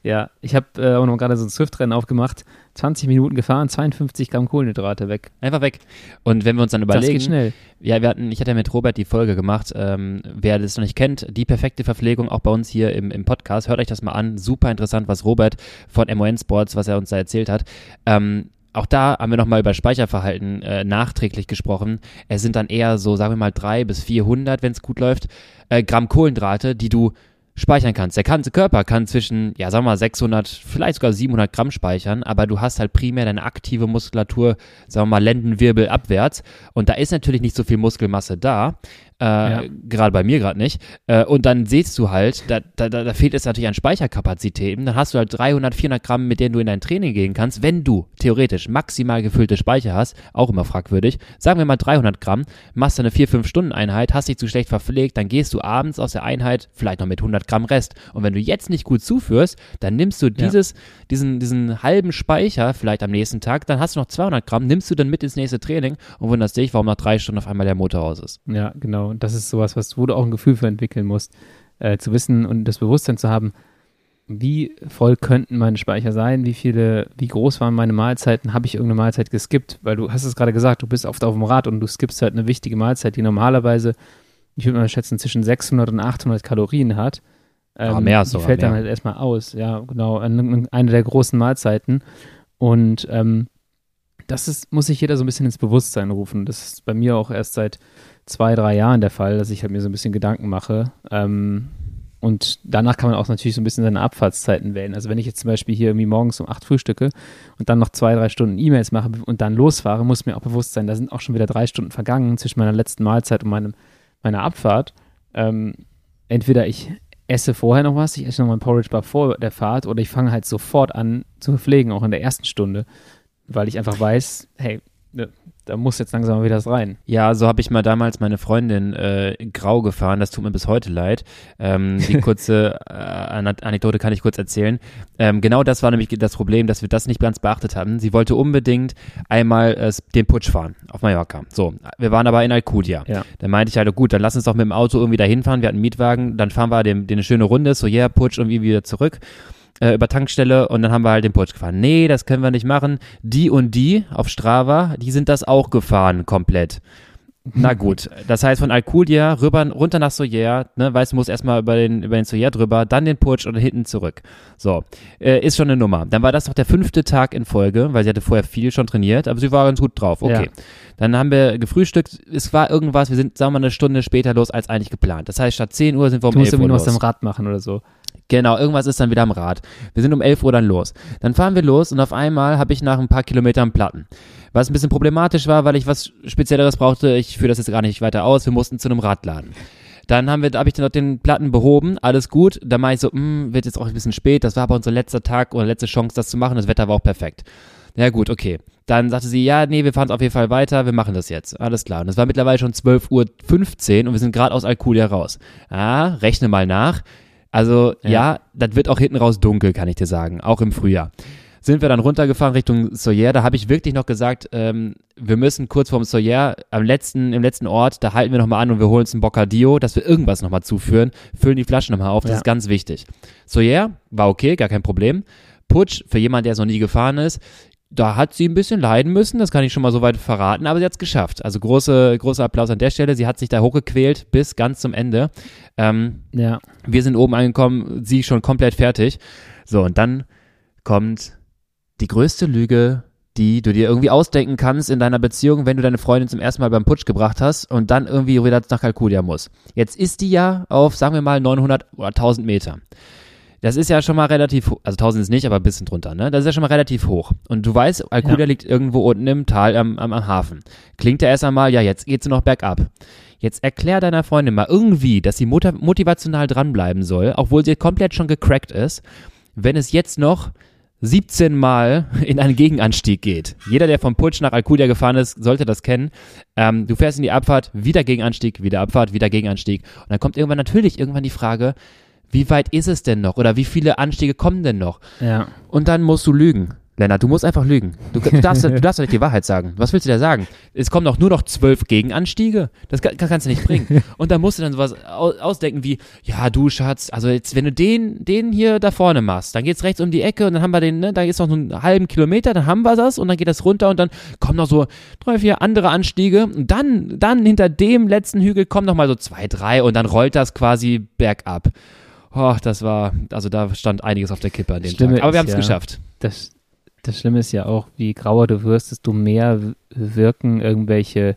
ja, ich habe äh, auch noch gerade so ein Swift-Rennen aufgemacht. 20 Minuten gefahren, 52 Gramm Kohlenhydrate weg. Einfach weg. Und wenn wir uns dann das überlegen, geht schnell. ja, wir hatten, ich hatte ja mit Robert die Folge gemacht, ähm, wer das noch nicht kennt, die perfekte Verpflegung auch bei uns hier im, im Podcast, hört euch das mal an, super interessant, was Robert von MON Sports, was er uns da erzählt hat. Ähm, auch da haben wir nochmal über Speicherverhalten äh, nachträglich gesprochen. Es sind dann eher so, sagen wir mal, drei bis 400, wenn es gut läuft, äh, Gramm Kohlenhydrate, die du speichern kannst. Der ganze Körper kann zwischen, ja, sagen wir mal 600, vielleicht sogar 700 Gramm speichern, aber du hast halt primär deine aktive Muskulatur, sagen wir mal Lendenwirbel abwärts und da ist natürlich nicht so viel Muskelmasse da. Äh, ja. Gerade bei mir gerade nicht. Äh, und dann siehst du halt, da, da, da fehlt es natürlich an Speicherkapazitäten. Dann hast du halt 300, 400 Gramm, mit denen du in dein Training gehen kannst, wenn du theoretisch maximal gefüllte Speicher hast. Auch immer fragwürdig. Sagen wir mal 300 Gramm, machst du eine 4-5 Stunden Einheit, hast dich zu schlecht verpflegt, dann gehst du abends aus der Einheit vielleicht noch mit 100 Gramm Rest. Und wenn du jetzt nicht gut zuführst, dann nimmst du dieses, ja. diesen, diesen halben Speicher vielleicht am nächsten Tag, dann hast du noch 200 Gramm, nimmst du dann mit ins nächste Training und wunderst dich, warum nach drei Stunden auf einmal der Motor aus ist. Ja, genau. Und das ist sowas, was, wo du auch ein Gefühl für entwickeln musst, äh, zu wissen und das Bewusstsein zu haben, wie voll könnten meine Speicher sein, wie viele, wie groß waren meine Mahlzeiten, habe ich irgendeine Mahlzeit geskippt, weil du hast es gerade gesagt, du bist oft auf dem Rad und du skippst halt eine wichtige Mahlzeit, die normalerweise, ich würde mal schätzen, zwischen 600 und 800 Kalorien hat. Ähm, ja, mehr Die fällt mehr. dann halt erstmal aus, ja, genau, eine der großen Mahlzeiten und ähm, das ist, muss sich jeder so ein bisschen ins Bewusstsein rufen. Das ist bei mir auch erst seit zwei, drei Jahren der Fall, dass ich halt mir so ein bisschen Gedanken mache. Ähm, und danach kann man auch natürlich so ein bisschen seine Abfahrtszeiten wählen. Also wenn ich jetzt zum Beispiel hier irgendwie morgens um acht frühstücke und dann noch zwei, drei Stunden E-Mails mache und dann losfahre, muss mir auch bewusst sein, da sind auch schon wieder drei Stunden vergangen zwischen meiner letzten Mahlzeit und meinem, meiner Abfahrt. Ähm, entweder ich esse vorher noch was, ich esse noch mal ein Porridge Bar vor der Fahrt oder ich fange halt sofort an zu pflegen, auch in der ersten Stunde, weil ich einfach weiß, hey, ne, da muss jetzt langsam mal wieder was rein. Ja, so habe ich mal damals meine Freundin äh, grau gefahren. Das tut mir bis heute leid. Ähm, die <laughs> kurze äh, Anekdote kann ich kurz erzählen. Ähm, genau das war nämlich das Problem, dass wir das nicht ganz beachtet haben. Sie wollte unbedingt einmal äh, den Putsch fahren auf Mallorca. So, wir waren aber in Alcudia. Ja. Dann meinte ich halt, gut, dann lass uns doch mit dem Auto irgendwie dahin fahren. Wir hatten einen Mietwagen. Dann fahren wir den, den eine schöne Runde. So, yeah, Putsch irgendwie wieder zurück äh, über Tankstelle und dann haben wir halt den Putsch gefahren. Nee, das können wir nicht machen. Die und die auf Strava, die sind das auch gefahren komplett. Na <laughs> gut, das heißt von Alcudia rüber, runter nach Soyer, ne, weißt du, musst erstmal über den, über den Soyer drüber, dann den Putsch und hinten zurück. So, äh, ist schon eine Nummer. Dann war das doch der fünfte Tag in Folge, weil sie hatte vorher viel schon trainiert, aber sie war ganz gut drauf. Okay. Ja. Dann haben wir gefrühstückt, es war irgendwas, wir sind, sagen wir mal, eine Stunde später los als eigentlich geplant. Das heißt, statt 10 Uhr sind wir um du musst 11 Uhr los. Was am Rad machen oder so. Genau, irgendwas ist dann wieder am Rad. Wir sind um 11 Uhr dann los. Dann fahren wir los und auf einmal habe ich nach ein paar Kilometern Platten. Was ein bisschen problematisch war, weil ich was Spezielleres brauchte. Ich führe das jetzt gar nicht weiter aus. Wir mussten zu einem Radladen. Dann haben wir, habe ich dann noch den Platten behoben, alles gut. Dann meinte ich so, hm, wird jetzt auch ein bisschen spät. Das war aber unser letzter Tag oder letzte Chance, das zu machen. Das Wetter war auch perfekt. Ja gut, okay. Dann sagte sie, ja, nee, wir fahren auf jeden Fall weiter, wir machen das jetzt. Alles klar. Und es war mittlerweile schon 12.15 Uhr und wir sind gerade aus Alculia raus. Ah, rechne mal nach. Also ja. ja, das wird auch hinten raus dunkel, kann ich dir sagen, auch im Frühjahr. Sind wir dann runtergefahren Richtung Soyer, da habe ich wirklich noch gesagt, ähm, wir müssen kurz vorm Soyer, am letzten, im letzten Ort, da halten wir nochmal an und wir holen uns ein Bocadillo, dass wir irgendwas nochmal zuführen, füllen die Flaschen nochmal auf, das ja. ist ganz wichtig. Soyer war okay, gar kein Problem. Putsch, für jemand, der es noch nie gefahren ist, da hat sie ein bisschen leiden müssen, das kann ich schon mal so weit verraten, aber sie hat es geschafft. Also große, großer Applaus an der Stelle. Sie hat sich da hochgequält bis ganz zum Ende. Ähm, ja. Wir sind oben angekommen, sie schon komplett fertig. So, und dann kommt die größte Lüge, die du dir irgendwie ausdenken kannst in deiner Beziehung, wenn du deine Freundin zum ersten Mal beim Putsch gebracht hast und dann irgendwie wieder nach Kalkulia muss. Jetzt ist die ja auf, sagen wir mal, 900 oder 1000 Meter. Das ist ja schon mal relativ, also 1000 ist nicht, aber ein bisschen drunter, ne? Das ist ja schon mal relativ hoch. Und du weißt, Alcuda ja. liegt irgendwo unten im Tal am, am, am Hafen. Klingt ja erst einmal, ja, jetzt geht's noch bergab. Jetzt erklär deiner Freundin mal irgendwie, dass sie motivational dranbleiben soll, obwohl sie komplett schon gecrackt ist, wenn es jetzt noch 17 Mal <laughs> in einen Gegenanstieg geht. Jeder, der vom Putsch nach Alcudia gefahren ist, sollte das kennen. Ähm, du fährst in die Abfahrt, wieder Gegenanstieg, wieder Abfahrt, wieder Gegenanstieg. Und dann kommt irgendwann natürlich irgendwann die Frage, wie weit ist es denn noch? Oder wie viele Anstiege kommen denn noch? Ja. Und dann musst du lügen. Lennart, du musst einfach lügen. Du, du darfst, du darfst doch nicht die Wahrheit sagen. Was willst du da sagen? Es kommen doch nur noch zwölf Gegenanstiege. Das kann, kannst du nicht bringen. Und dann musst du dann sowas ausdenken wie, ja, du Schatz, also jetzt, wenn du den, den hier da vorne machst, dann geht's rechts um die Ecke und dann haben wir den, ne, da ist noch einen halben Kilometer, dann haben wir das und dann geht das runter und dann kommen noch so drei, vier andere Anstiege und dann, dann hinter dem letzten Hügel kommen noch mal so zwei, drei und dann rollt das quasi bergab oh, das war, also da stand einiges auf der Kippe an dem Stimme Tag. Aber wir haben es ja, geschafft. Das, das Schlimme ist ja auch, wie grauer du wirst, desto mehr wirken irgendwelche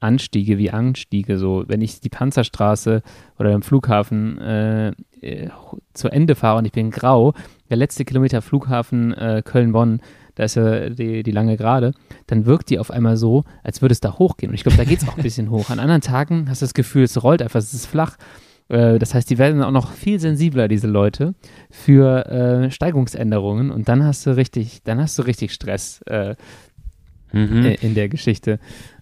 Anstiege wie Anstiege. So, wenn ich die Panzerstraße oder am Flughafen äh, äh, zu Ende fahre und ich bin grau, der letzte Kilometer Flughafen äh, Köln-Bonn, da ist ja die, die lange Gerade, dann wirkt die auf einmal so, als würde es da hochgehen. Und ich glaube, da geht es auch ein bisschen hoch. An anderen Tagen hast du das Gefühl, es rollt einfach, es ist flach. Äh, das heißt, die werden auch noch viel sensibler, diese Leute, für äh, Steigungsänderungen. Und dann hast du richtig, dann hast du richtig Stress äh, mhm. In der Geschichte.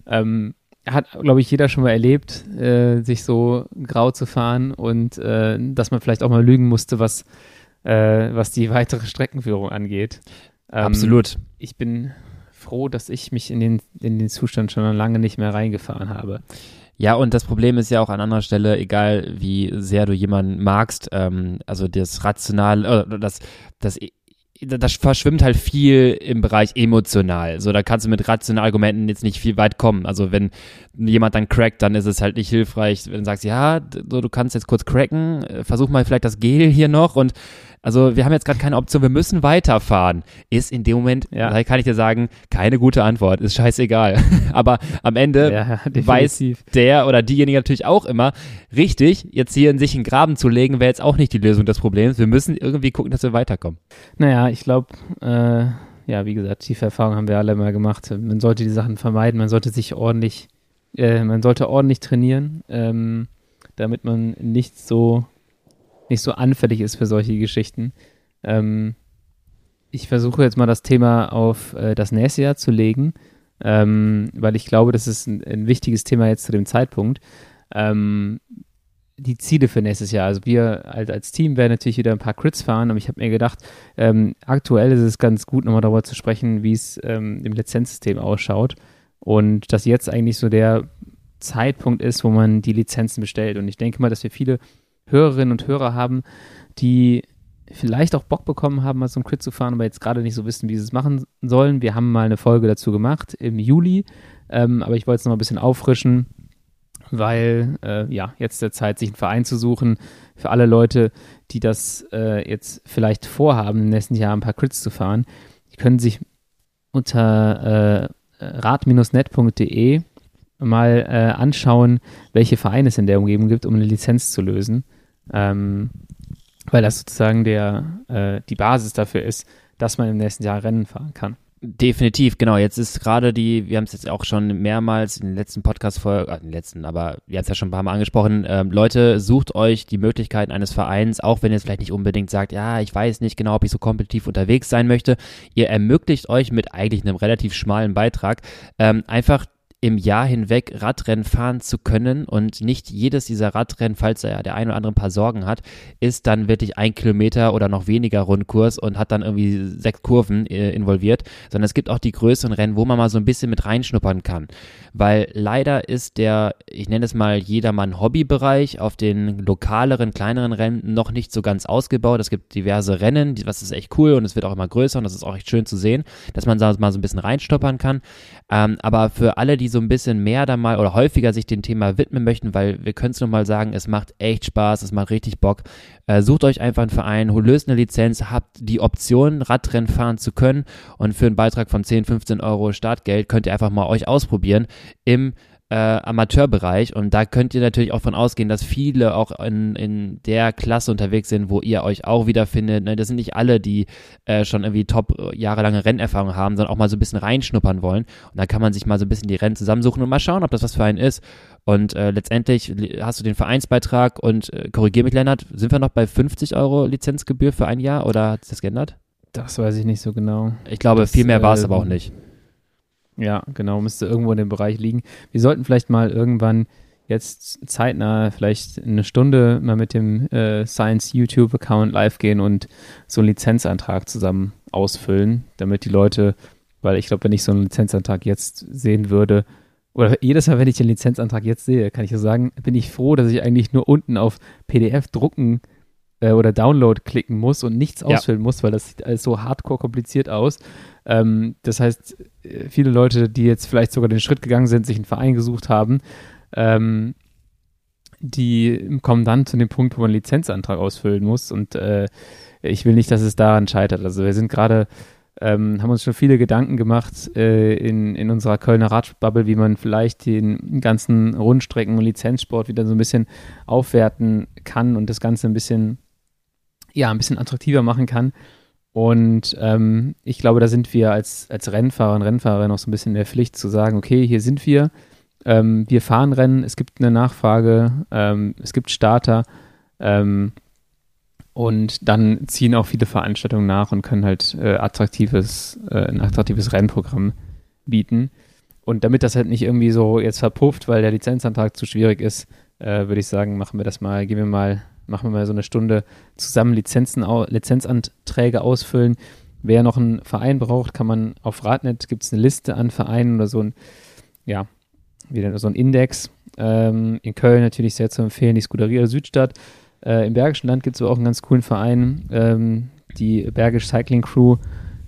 Ähm, hat, glaube ich, jeder schon mal erlebt, äh, sich so grau zu fahren und äh, dass man vielleicht auch mal lügen musste, was, äh, was die weitere Streckenführung angeht. Ähm, Absolut. Ich bin froh, dass ich mich in den, in den Zustand schon lange nicht mehr reingefahren habe. Ja, und das Problem ist ja auch an anderer Stelle, egal wie sehr du jemanden magst, ähm, also das rational, äh, das, das das verschwimmt halt viel im Bereich emotional. So, da kannst du mit rationalen Argumenten jetzt nicht viel weit kommen. Also, wenn jemand dann crackt, dann ist es halt nicht hilfreich, wenn du sagst, ja, so, du kannst jetzt kurz cracken, äh, versuch mal vielleicht das Gel hier noch und also wir haben jetzt gerade keine Option, wir müssen weiterfahren. Ist in dem Moment, ja. da kann ich dir sagen, keine gute Antwort, ist scheißegal. <laughs> Aber am Ende ja, weiß der oder diejenige natürlich auch immer, richtig, jetzt hier in sich einen Graben zu legen, wäre jetzt auch nicht die Lösung des Problems. Wir müssen irgendwie gucken, dass wir weiterkommen. Naja, ich glaube, äh, ja, wie gesagt, tiefe Erfahrungen haben wir alle mal gemacht. Man sollte die Sachen vermeiden, man sollte sich ordentlich, äh, man sollte ordentlich trainieren, ähm, damit man nicht so nicht so anfällig ist für solche Geschichten. Ähm, ich versuche jetzt mal das Thema auf äh, das nächste Jahr zu legen, ähm, weil ich glaube, das ist ein, ein, wichtiges Thema jetzt zu dem Zeitpunkt. Ähm, die Ziele für nächstes Jahr. Also wir als, als Team werden natürlich wieder ein paar Crits fahren, aber ich habe mir gedacht, ähm, aktuell ist es ganz gut, nochmal darüber zu sprechen, wie es ähm, im Lizenzsystem ausschaut und dass jetzt eigentlich so der Zeitpunkt ist, wo man die Lizenzen bestellt. Und ich denke mal, dass wir viele Hörerinnen und Hörer haben, die vielleicht auch Bock bekommen haben, mal so ein Crit zu fahren, aber jetzt gerade nicht so wissen, wie sie es machen sollen. Wir haben mal eine Folge dazu gemacht im Juli, ähm, aber ich wollte es noch ein bisschen auffrischen, weil äh, ja, jetzt der Zeit, sich einen Verein zu suchen, für alle Leute, die das äh, jetzt vielleicht vorhaben, im nächsten Jahr ein paar Crits zu fahren, die können sich unter äh, rad-net.de mal äh, anschauen, welche Vereine es in der Umgebung gibt, um eine Lizenz zu lösen. Ähm, weil das sozusagen der, äh, die Basis dafür ist, dass man im nächsten Jahr Rennen fahren kann. Definitiv, genau. Jetzt ist gerade die, wir haben es jetzt auch schon mehrmals in den letzten Podcast-Folgen, äh, den letzten, aber wir haben es ja schon ein paar Mal angesprochen. Ähm, Leute, sucht euch die Möglichkeiten eines Vereins, auch wenn ihr es vielleicht nicht unbedingt sagt, ja, ich weiß nicht genau, ob ich so kompetitiv unterwegs sein möchte. Ihr ermöglicht euch mit eigentlich einem relativ schmalen Beitrag ähm, einfach im Jahr hinweg Radrennen fahren zu können und nicht jedes dieser Radrennen, falls er ja der ein oder andere ein paar Sorgen hat, ist dann wirklich ein Kilometer oder noch weniger Rundkurs und hat dann irgendwie sechs Kurven äh, involviert, sondern es gibt auch die größeren Rennen, wo man mal so ein bisschen mit reinschnuppern kann. Weil leider ist der, ich nenne es mal jedermann Hobbybereich auf den lokaleren, kleineren Rennen noch nicht so ganz ausgebaut. Es gibt diverse Rennen, was ist echt cool und es wird auch immer größer und das ist auch echt schön zu sehen, dass man da mal so ein bisschen reinstoppern kann. Ähm, aber für alle, die so ein bisschen mehr da mal oder häufiger sich dem Thema widmen möchten, weil wir können es nur mal sagen, es macht echt Spaß, es macht richtig Bock. Äh, sucht euch einfach einen Verein, löst eine Lizenz, habt die Option, Radrennen fahren zu können und für einen Beitrag von 10, 15 Euro Startgeld könnt ihr einfach mal euch ausprobieren im äh, Amateurbereich und da könnt ihr natürlich auch von ausgehen, dass viele auch in, in der Klasse unterwegs sind, wo ihr euch auch wiederfindet. Ne? Das sind nicht alle, die äh, schon irgendwie top äh, jahrelange Rennerfahrung haben, sondern auch mal so ein bisschen reinschnuppern wollen. Und da kann man sich mal so ein bisschen die Rennen zusammensuchen und mal schauen, ob das was für einen ist. Und äh, letztendlich hast du den Vereinsbeitrag und äh, korrigier mich, Lennart, sind wir noch bei 50 Euro Lizenzgebühr für ein Jahr oder hat sich das geändert? Das weiß ich nicht so genau. Ich glaube, das, viel mehr war es äh, aber auch nicht. Ja, genau, müsste irgendwo in dem Bereich liegen. Wir sollten vielleicht mal irgendwann jetzt zeitnah vielleicht eine Stunde mal mit dem äh, Science YouTube-Account live gehen und so einen Lizenzantrag zusammen ausfüllen, damit die Leute, weil ich glaube, wenn ich so einen Lizenzantrag jetzt sehen würde, oder jedes Mal, wenn ich den Lizenzantrag jetzt sehe, kann ich ja sagen, bin ich froh, dass ich eigentlich nur unten auf PDF drucken äh, oder Download klicken muss und nichts ja. ausfüllen muss, weil das sieht alles so hardcore kompliziert aus. Ähm, das heißt, äh, viele Leute, die jetzt vielleicht sogar den Schritt gegangen sind, sich einen Verein gesucht haben, ähm, die kommen dann zu dem Punkt, wo man einen Lizenzantrag ausfüllen muss und äh, ich will nicht, dass es daran scheitert. Also wir sind gerade ähm, haben uns schon viele Gedanken gemacht äh, in, in unserer Kölner Radbubble, wie man vielleicht den ganzen Rundstrecken- und Lizenzsport wieder so ein bisschen aufwerten kann und das Ganze ein bisschen, ja, ein bisschen attraktiver machen kann. Und ähm, ich glaube, da sind wir als, als Rennfahrer und Rennfahrer noch so ein bisschen in der Pflicht zu sagen, okay, hier sind wir, ähm, wir fahren Rennen, es gibt eine Nachfrage, ähm, es gibt Starter ähm, und dann ziehen auch viele Veranstaltungen nach und können halt äh, attraktives, äh, ein attraktives Rennprogramm bieten. Und damit das halt nicht irgendwie so jetzt verpufft, weil der Lizenzantrag zu schwierig ist, äh, würde ich sagen, machen wir das mal, gehen wir mal machen wir mal so eine Stunde zusammen Lizenzen, Lizenzanträge ausfüllen. Wer noch einen Verein braucht, kann man auf Radnet, gibt es eine Liste an Vereinen oder so ein, ja, wieder so ein Index. Ähm, in Köln natürlich sehr zu empfehlen, die Scuderia Südstadt. Äh, Im Bergischen Land gibt es auch einen ganz coolen Verein, ähm, die Bergisch Cycling Crew.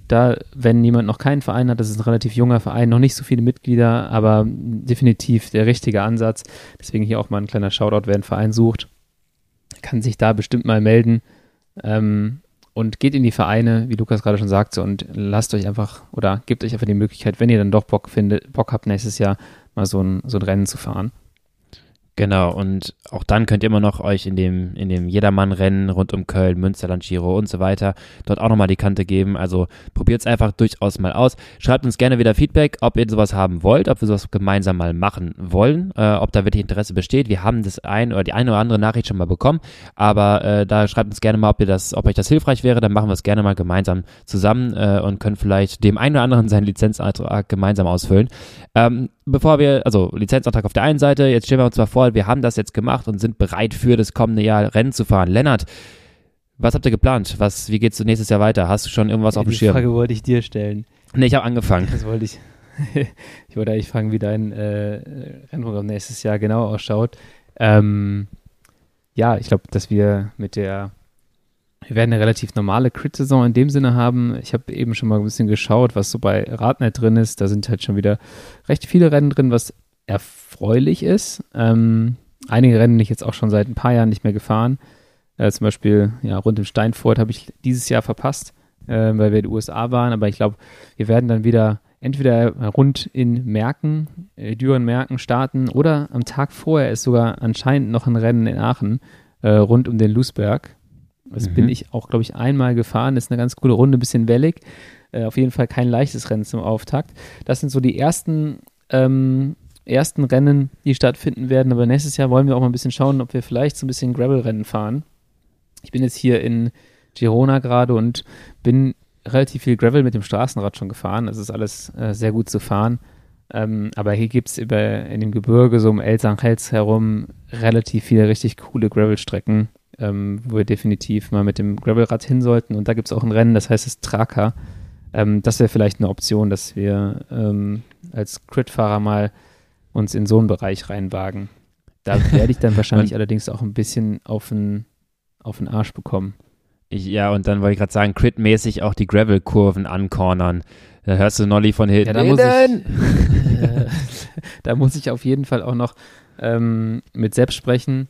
Da, wenn jemand noch keinen Verein hat, das ist ein relativ junger Verein, noch nicht so viele Mitglieder, aber definitiv der richtige Ansatz. Deswegen hier auch mal ein kleiner Shoutout, wer einen Verein sucht kann sich da bestimmt mal melden. Ähm, und geht in die Vereine, wie Lukas gerade schon sagte, und lasst euch einfach oder gebt euch einfach die Möglichkeit, wenn ihr dann doch Bock findet, Bock habt, nächstes Jahr mal so ein, so ein Rennen zu fahren. Genau, und auch dann könnt ihr immer noch euch in dem, in dem Jedermann-Rennen rund um Köln, Münsterland, Giro und so weiter dort auch nochmal die Kante geben. Also probiert es einfach durchaus mal aus. Schreibt uns gerne wieder Feedback, ob ihr sowas haben wollt, ob wir sowas gemeinsam mal machen wollen, äh, ob da wirklich Interesse besteht. Wir haben das ein oder die eine oder andere Nachricht schon mal bekommen, aber äh, da schreibt uns gerne mal, ob ihr das, ob euch das hilfreich wäre, dann machen wir es gerne mal gemeinsam zusammen äh, und können vielleicht dem einen oder anderen seinen Lizenzantrag gemeinsam ausfüllen. Ähm, bevor wir, also Lizenzantrag auf der einen Seite, jetzt stellen wir uns mal vor, wir haben das jetzt gemacht und sind bereit für das kommende Jahr Rennen zu fahren. Lennart, was habt ihr geplant? Was, wie geht's nächstes Jahr weiter? Hast du schon irgendwas auf dem Schirm? Die Frage wollte ich dir stellen. Nee, ich habe angefangen. Das wollte ich. <laughs> ich wollte eigentlich fragen, wie dein äh, Rennprogramm nächstes Jahr genau ausschaut. Ähm, ja, ich glaube, dass wir mit der wir werden eine relativ normale Crit-Saison in dem Sinne haben. Ich habe eben schon mal ein bisschen geschaut, was so bei Radnet drin ist. Da sind halt schon wieder recht viele Rennen drin, was erfreulich ist. Ähm, einige Rennen bin ich jetzt auch schon seit ein paar Jahren nicht mehr gefahren. Äh, zum Beispiel ja, rund um Steinfurt habe ich dieses Jahr verpasst, äh, weil wir in den USA waren. Aber ich glaube, wir werden dann wieder entweder rund in Merken, äh, Düren-Merken starten oder am Tag vorher ist sogar anscheinend noch ein Rennen in Aachen äh, rund um den Lusberg. Das mhm. bin ich auch, glaube ich, einmal gefahren. Das ist eine ganz coole Runde, ein bisschen wellig. Äh, auf jeden Fall kein leichtes Rennen zum Auftakt. Das sind so die ersten, ähm, ersten Rennen, die stattfinden werden. Aber nächstes Jahr wollen wir auch mal ein bisschen schauen, ob wir vielleicht so ein bisschen Gravel-Rennen fahren. Ich bin jetzt hier in Girona gerade und bin relativ viel Gravel mit dem Straßenrad schon gefahren. Das ist alles äh, sehr gut zu fahren. Ähm, aber hier gibt es in dem Gebirge, so um El Sanchels herum, relativ viele richtig coole Gravel-Strecken ähm, wo wir definitiv mal mit dem Gravelrad hin sollten. Und da gibt es auch ein Rennen, das heißt es Traka. Ähm, das wäre vielleicht eine Option, dass wir ähm, als Crit-Fahrer mal uns in so einen Bereich reinwagen. Da <laughs> werde ich dann wahrscheinlich allerdings auch ein bisschen auf den, auf den Arsch bekommen. Ich, ja, und dann wollte ich gerade sagen, Crit-mäßig auch die Gravel-Kurven ancornern. Da hörst du Nolly von hinten. Ja, da, muss ich, äh, <laughs> <laughs> da muss ich auf jeden Fall auch noch ähm, mit Sepp sprechen,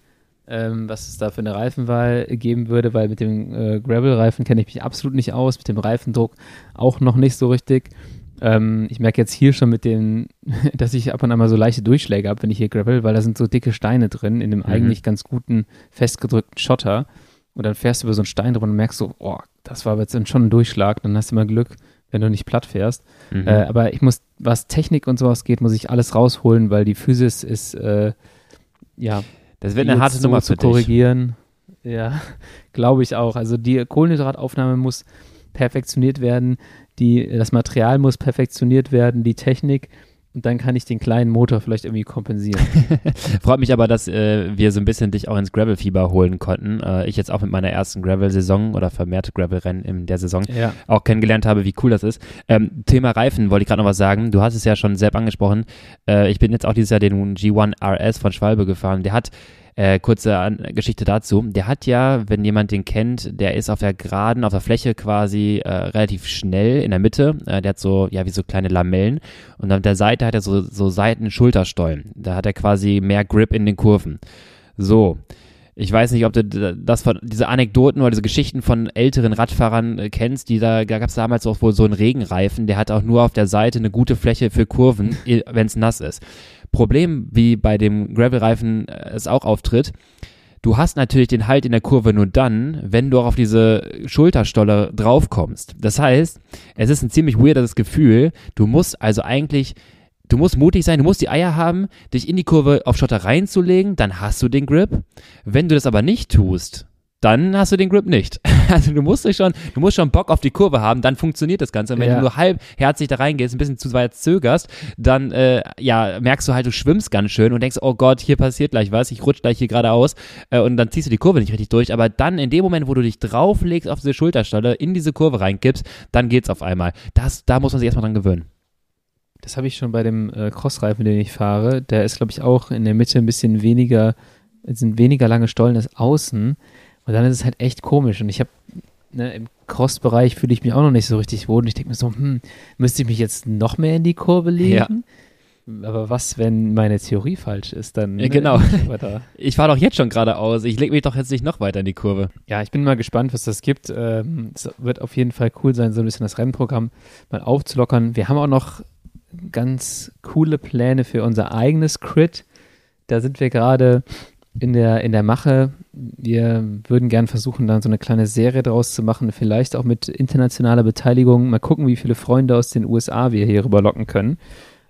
ähm, was es da für eine Reifenwahl geben würde, weil mit dem äh, Gravel-Reifen kenne ich mich absolut nicht aus, mit dem Reifendruck auch noch nicht so richtig. Ähm, ich merke jetzt hier schon mit den, <laughs> dass ich ab und an mal so leichte Durchschläge habe, wenn ich hier Gravel, weil da sind so dicke Steine drin in dem mhm. eigentlich ganz guten, festgedrückten Schotter. Und dann fährst du über so einen Stein drüber und merkst so, oh, das war jetzt schon ein Durchschlag. Dann hast du mal Glück, wenn du nicht platt fährst. Mhm. Äh, aber ich muss, was Technik und sowas geht, muss ich alles rausholen, weil die Physis ist, äh, ja, das wird eine harte so Nummer zu korrigieren. Ja, <laughs> glaube ich auch. Also die Kohlenhydrataufnahme muss perfektioniert werden, die, das Material muss perfektioniert werden, die Technik und dann kann ich den kleinen Motor vielleicht irgendwie kompensieren. <laughs> Freut mich aber, dass äh, wir so ein bisschen dich auch ins Gravel-Fieber holen konnten. Äh, ich jetzt auch mit meiner ersten Gravel-Saison oder vermehrte Gravel-Rennen in der Saison ja. auch kennengelernt habe, wie cool das ist. Ähm, Thema Reifen wollte ich gerade noch was sagen. Du hast es ja schon selbst angesprochen. Äh, ich bin jetzt auch dieses Jahr den G1 RS von Schwalbe gefahren. Der hat äh, kurze Geschichte dazu. Der hat ja, wenn jemand den kennt, der ist auf der Geraden, auf der Fläche quasi äh, relativ schnell in der Mitte. Äh, der hat so, ja, wie so kleine Lamellen. Und an der Seite hat er so, so Seiten-Schulterstollen. Da hat er quasi mehr Grip in den Kurven. So. Ich weiß nicht, ob du das von diese Anekdoten oder diese Geschichten von älteren Radfahrern äh, kennst, die da, da gab es damals auch wohl so einen Regenreifen, der hat auch nur auf der Seite eine gute Fläche für Kurven, wenn es nass ist. Problem, wie bei dem Gravelreifen äh, es auch auftritt, du hast natürlich den Halt in der Kurve nur dann, wenn du auch auf diese Schulterstolle draufkommst. Das heißt, es ist ein ziemlich weirdes Gefühl. Du musst also eigentlich du musst mutig sein, du musst die Eier haben, dich in die Kurve auf Schotter reinzulegen, dann hast du den Grip. Wenn du das aber nicht tust, dann hast du den Grip nicht. <laughs> <laughs> Also du musst schon, du musst schon Bock auf die Kurve haben, dann funktioniert das Ganze. Und wenn ja. du nur halbherzig da reingehst, ein bisschen zu weit zögerst, dann äh, ja, merkst du halt, du schwimmst ganz schön und denkst, oh Gott, hier passiert gleich was, ich rutsch gleich hier geradeaus äh, und dann ziehst du die Kurve nicht richtig durch. Aber dann in dem Moment, wo du dich drauflegst auf diese Schulterstelle, in diese Kurve reinkippst, dann geht's auf einmal. Das, da muss man sich erstmal dran gewöhnen. Das habe ich schon bei dem äh, Crossreifen, den ich fahre. Der ist, glaube ich, auch in der Mitte ein bisschen weniger, sind weniger lange Stollen als außen. Und dann ist es halt echt komisch. Und ich habe, ne, im Cross-Bereich fühle ich mich auch noch nicht so richtig wohl. Und ich denke mir so, hm, müsste ich mich jetzt noch mehr in die Kurve legen? Ja. Aber was, wenn meine Theorie falsch ist, dann. Ja, genau. <laughs> Ich fahre doch jetzt schon geradeaus. Ich lege mich doch jetzt nicht noch weiter in die Kurve. Ja, ich bin mal gespannt, was das gibt. Ähm, es wird auf jeden Fall cool sein, so ein bisschen das Rennprogramm mal aufzulockern. Wir haben auch noch ganz coole Pläne für unser eigenes Crit. Da sind wir gerade in der, in der Mache. Wir würden gern versuchen, dann so eine kleine Serie draus zu machen, vielleicht auch mit internationaler Beteiligung. Mal gucken, wie viele Freunde aus den USA wir hier rüber locken können.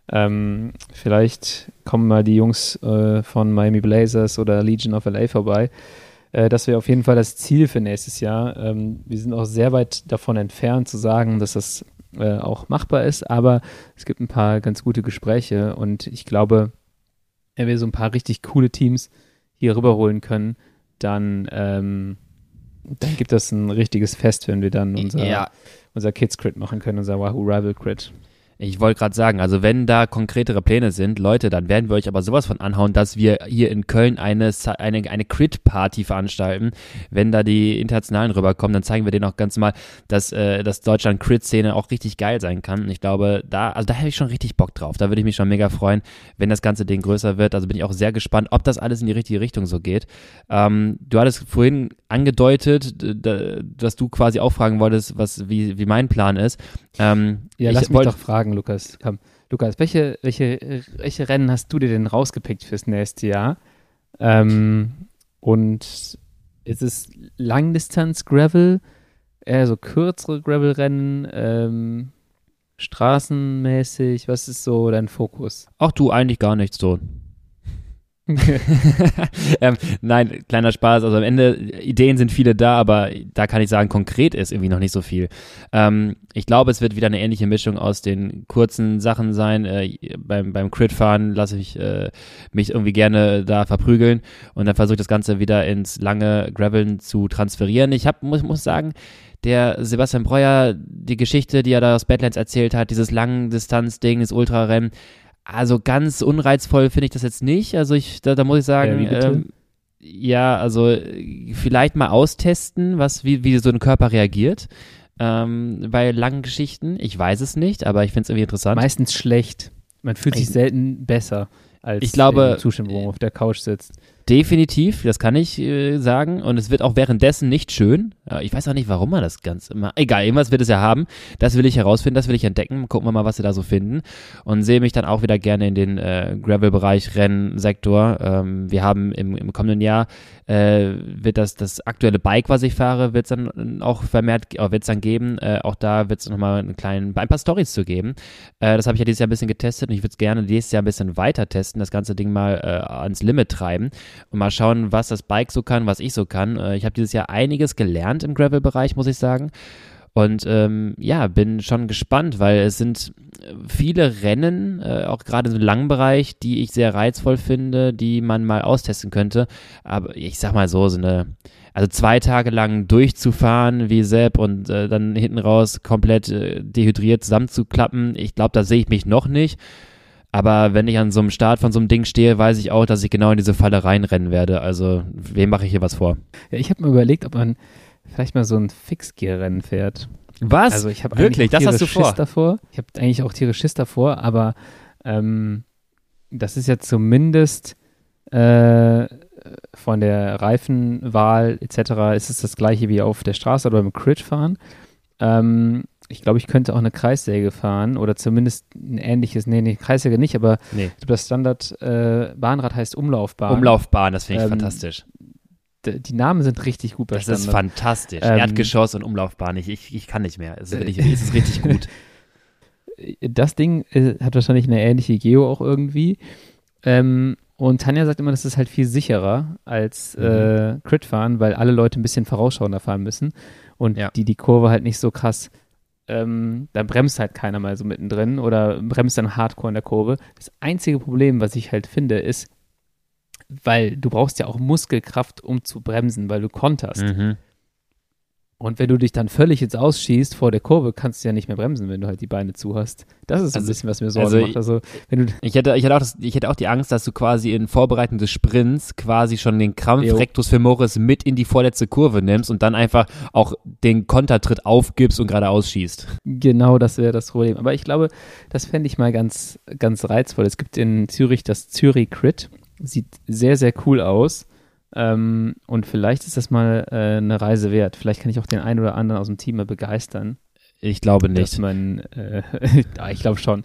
Ähm, vielleicht kommen mal die Jungs äh, von Miami Blazers oder Legion of LA vorbei. Äh, das wäre auf jeden Fall das Ziel für nächstes Jahr. Ähm, wir sind auch sehr weit davon entfernt zu sagen, dass das äh, auch machbar ist, aber es gibt ein paar ganz gute Gespräche und ich glaube, wenn wir so ein paar richtig coole Teams hier rüberholen können, dann, ähm, dann gibt das ein richtiges Fest, wenn wir dann unser, ja. unser Kids-Crit machen können, unser Wahoo Rival Crit. Ich wollte gerade sagen, also wenn da konkretere Pläne sind, Leute, dann werden wir euch aber sowas von anhauen, dass wir hier in Köln eine, eine, eine Crit-Party veranstalten. Wenn da die Internationalen rüberkommen, dann zeigen wir denen auch ganz mal, dass, äh, dass Deutschland Crit-Szene auch richtig geil sein kann. Und ich glaube, da, also da hätte ich schon richtig Bock drauf. Da würde ich mich schon mega freuen, wenn das ganze Ding größer wird. Also bin ich auch sehr gespannt, ob das alles in die richtige Richtung so geht. Ähm, du hattest vorhin angedeutet, dass du quasi auch fragen wolltest, was, wie, wie mein Plan ist. Ähm, ja, lass mich doch fragen, Lukas. Komm. Lukas, welche, welche, welche Rennen hast du dir denn rausgepickt fürs nächste Jahr? Ähm, und ist es Langdistanz-Gravel, eher so kürzere Gravel-Rennen, ähm, straßenmäßig? Was ist so dein Fokus? Ach du, eigentlich gar nichts so. <laughs> ähm, nein, kleiner Spaß. Also am Ende, Ideen sind viele da, aber da kann ich sagen, konkret ist irgendwie noch nicht so viel. Ähm, ich glaube, es wird wieder eine ähnliche Mischung aus den kurzen Sachen sein. Äh, beim, beim Crit-Fahren lasse ich äh, mich irgendwie gerne da verprügeln und dann versuche ich das Ganze wieder ins lange Graveln zu transferieren. Ich hab, muss, muss sagen, der Sebastian Breuer, die Geschichte, die er da aus Badlands erzählt hat, dieses langen Distanz-Ding, das Ultrarennen, also ganz unreizvoll finde ich das jetzt nicht. Also ich, da, da muss ich sagen, ja, ähm, ja, also vielleicht mal austesten, was, wie, wie so ein Körper reagiert. Ähm, bei langen Geschichten. Ich weiß es nicht, aber ich finde es irgendwie interessant. Meistens schlecht. Man fühlt sich selten besser als ich glaube, Zustand, wo man auf der Couch sitzt. Definitiv, das kann ich äh, sagen. Und es wird auch währenddessen nicht schön. Ich weiß auch nicht, warum man das Ganze immer. Egal, irgendwas wird es ja haben. Das will ich herausfinden, das will ich entdecken. Gucken wir mal, was wir da so finden. Und sehe mich dann auch wieder gerne in den äh, Gravel-Bereich, Rennsektor. Ähm, wir haben im, im kommenden Jahr äh, wird das, das aktuelle Bike, was ich fahre, wird es dann auch vermehrt, äh, wird es dann geben. Äh, auch da wird es nochmal einen kleinen, ein paar Stories zu geben. Äh, das habe ich ja dieses Jahr ein bisschen getestet und ich würde es gerne dieses Jahr ein bisschen weiter testen, das ganze Ding mal äh, ans Limit treiben und mal schauen, was das Bike so kann, was ich so kann. Äh, ich habe dieses Jahr einiges gelernt im Gravel-Bereich, muss ich sagen. Und ähm, ja, bin schon gespannt, weil es sind viele Rennen, äh, auch gerade im langen Bereich, die ich sehr reizvoll finde, die man mal austesten könnte. Aber ich sag mal so, so eine, also zwei Tage lang durchzufahren wie Sepp und äh, dann hinten raus komplett äh, dehydriert zusammenzuklappen, ich glaube, da sehe ich mich noch nicht. Aber wenn ich an so einem Start von so einem Ding stehe, weiß ich auch, dass ich genau in diese Falle reinrennen werde. Also, wem mache ich hier was vor? Ja, ich habe mir überlegt, ob man vielleicht mal so ein Fixgear-Rennen fährt. Was? Also ich habe wirklich, das hast du vor? Schiss davor. Ich habe eigentlich auch tierisch Schiss davor, aber ähm, das ist ja zumindest äh, von der Reifenwahl etc. ist es das gleiche wie auf der Straße oder beim Crit fahren. Ähm, ich glaube, ich könnte auch eine Kreissäge fahren oder zumindest ein ähnliches, nee, nee, Kreissäge nicht, aber Nee. das Standard äh, Bahnrad heißt Umlaufbahn. Umlaufbahn, das finde ich Ähm, fantastisch. Die Namen sind richtig gut bei Das ist fantastisch. Ähm, Erdgeschoss und Umlaufbahn. Ich, ich, ich kann nicht mehr. Es ist, wirklich, es ist richtig gut. <laughs> das Ding äh, hat wahrscheinlich eine ähnliche Geo auch irgendwie. Ähm, und Tanja sagt immer, das ist halt viel sicherer als Mhm. äh, Crit fahren, weil alle Leute ein bisschen vorausschauender fahren müssen und Ja. die die Kurve halt nicht so krass. Ähm, da bremst halt keiner mal so mittendrin oder bremst dann hardcore in der Kurve. Das einzige Problem, was ich halt finde, ist, weil du brauchst ja auch Muskelkraft, um zu bremsen, weil du konterst. Mhm. Und wenn du dich dann völlig jetzt ausschießt vor der Kurve, kannst du ja nicht mehr bremsen, wenn du halt die Beine zu hast. Das ist so ein Also- bisschen, was mir Sorgen also macht. Also, wenn du, Ich hätte, ich, hätte auch das, ich hätte auch die Angst, dass du quasi in Vorbereitung des Sprints quasi schon den Krampf Jo. rectus femoris mit in die vorletzte Kurve nimmst und dann einfach auch den Kontertritt aufgibst und gerade ausschießt. genau das wäre das Problem. Aber ich glaube, das fände ich mal ganz, ganz reizvoll. Es gibt in Zürich das Zürich Crit. Sieht sehr, sehr cool aus. Ähm, und vielleicht ist das mal äh, eine Reise wert. Vielleicht kann ich auch den einen oder anderen aus dem Team mal begeistern. Ich glaube Dass nicht. man, äh, <laughs> ich glaube schon.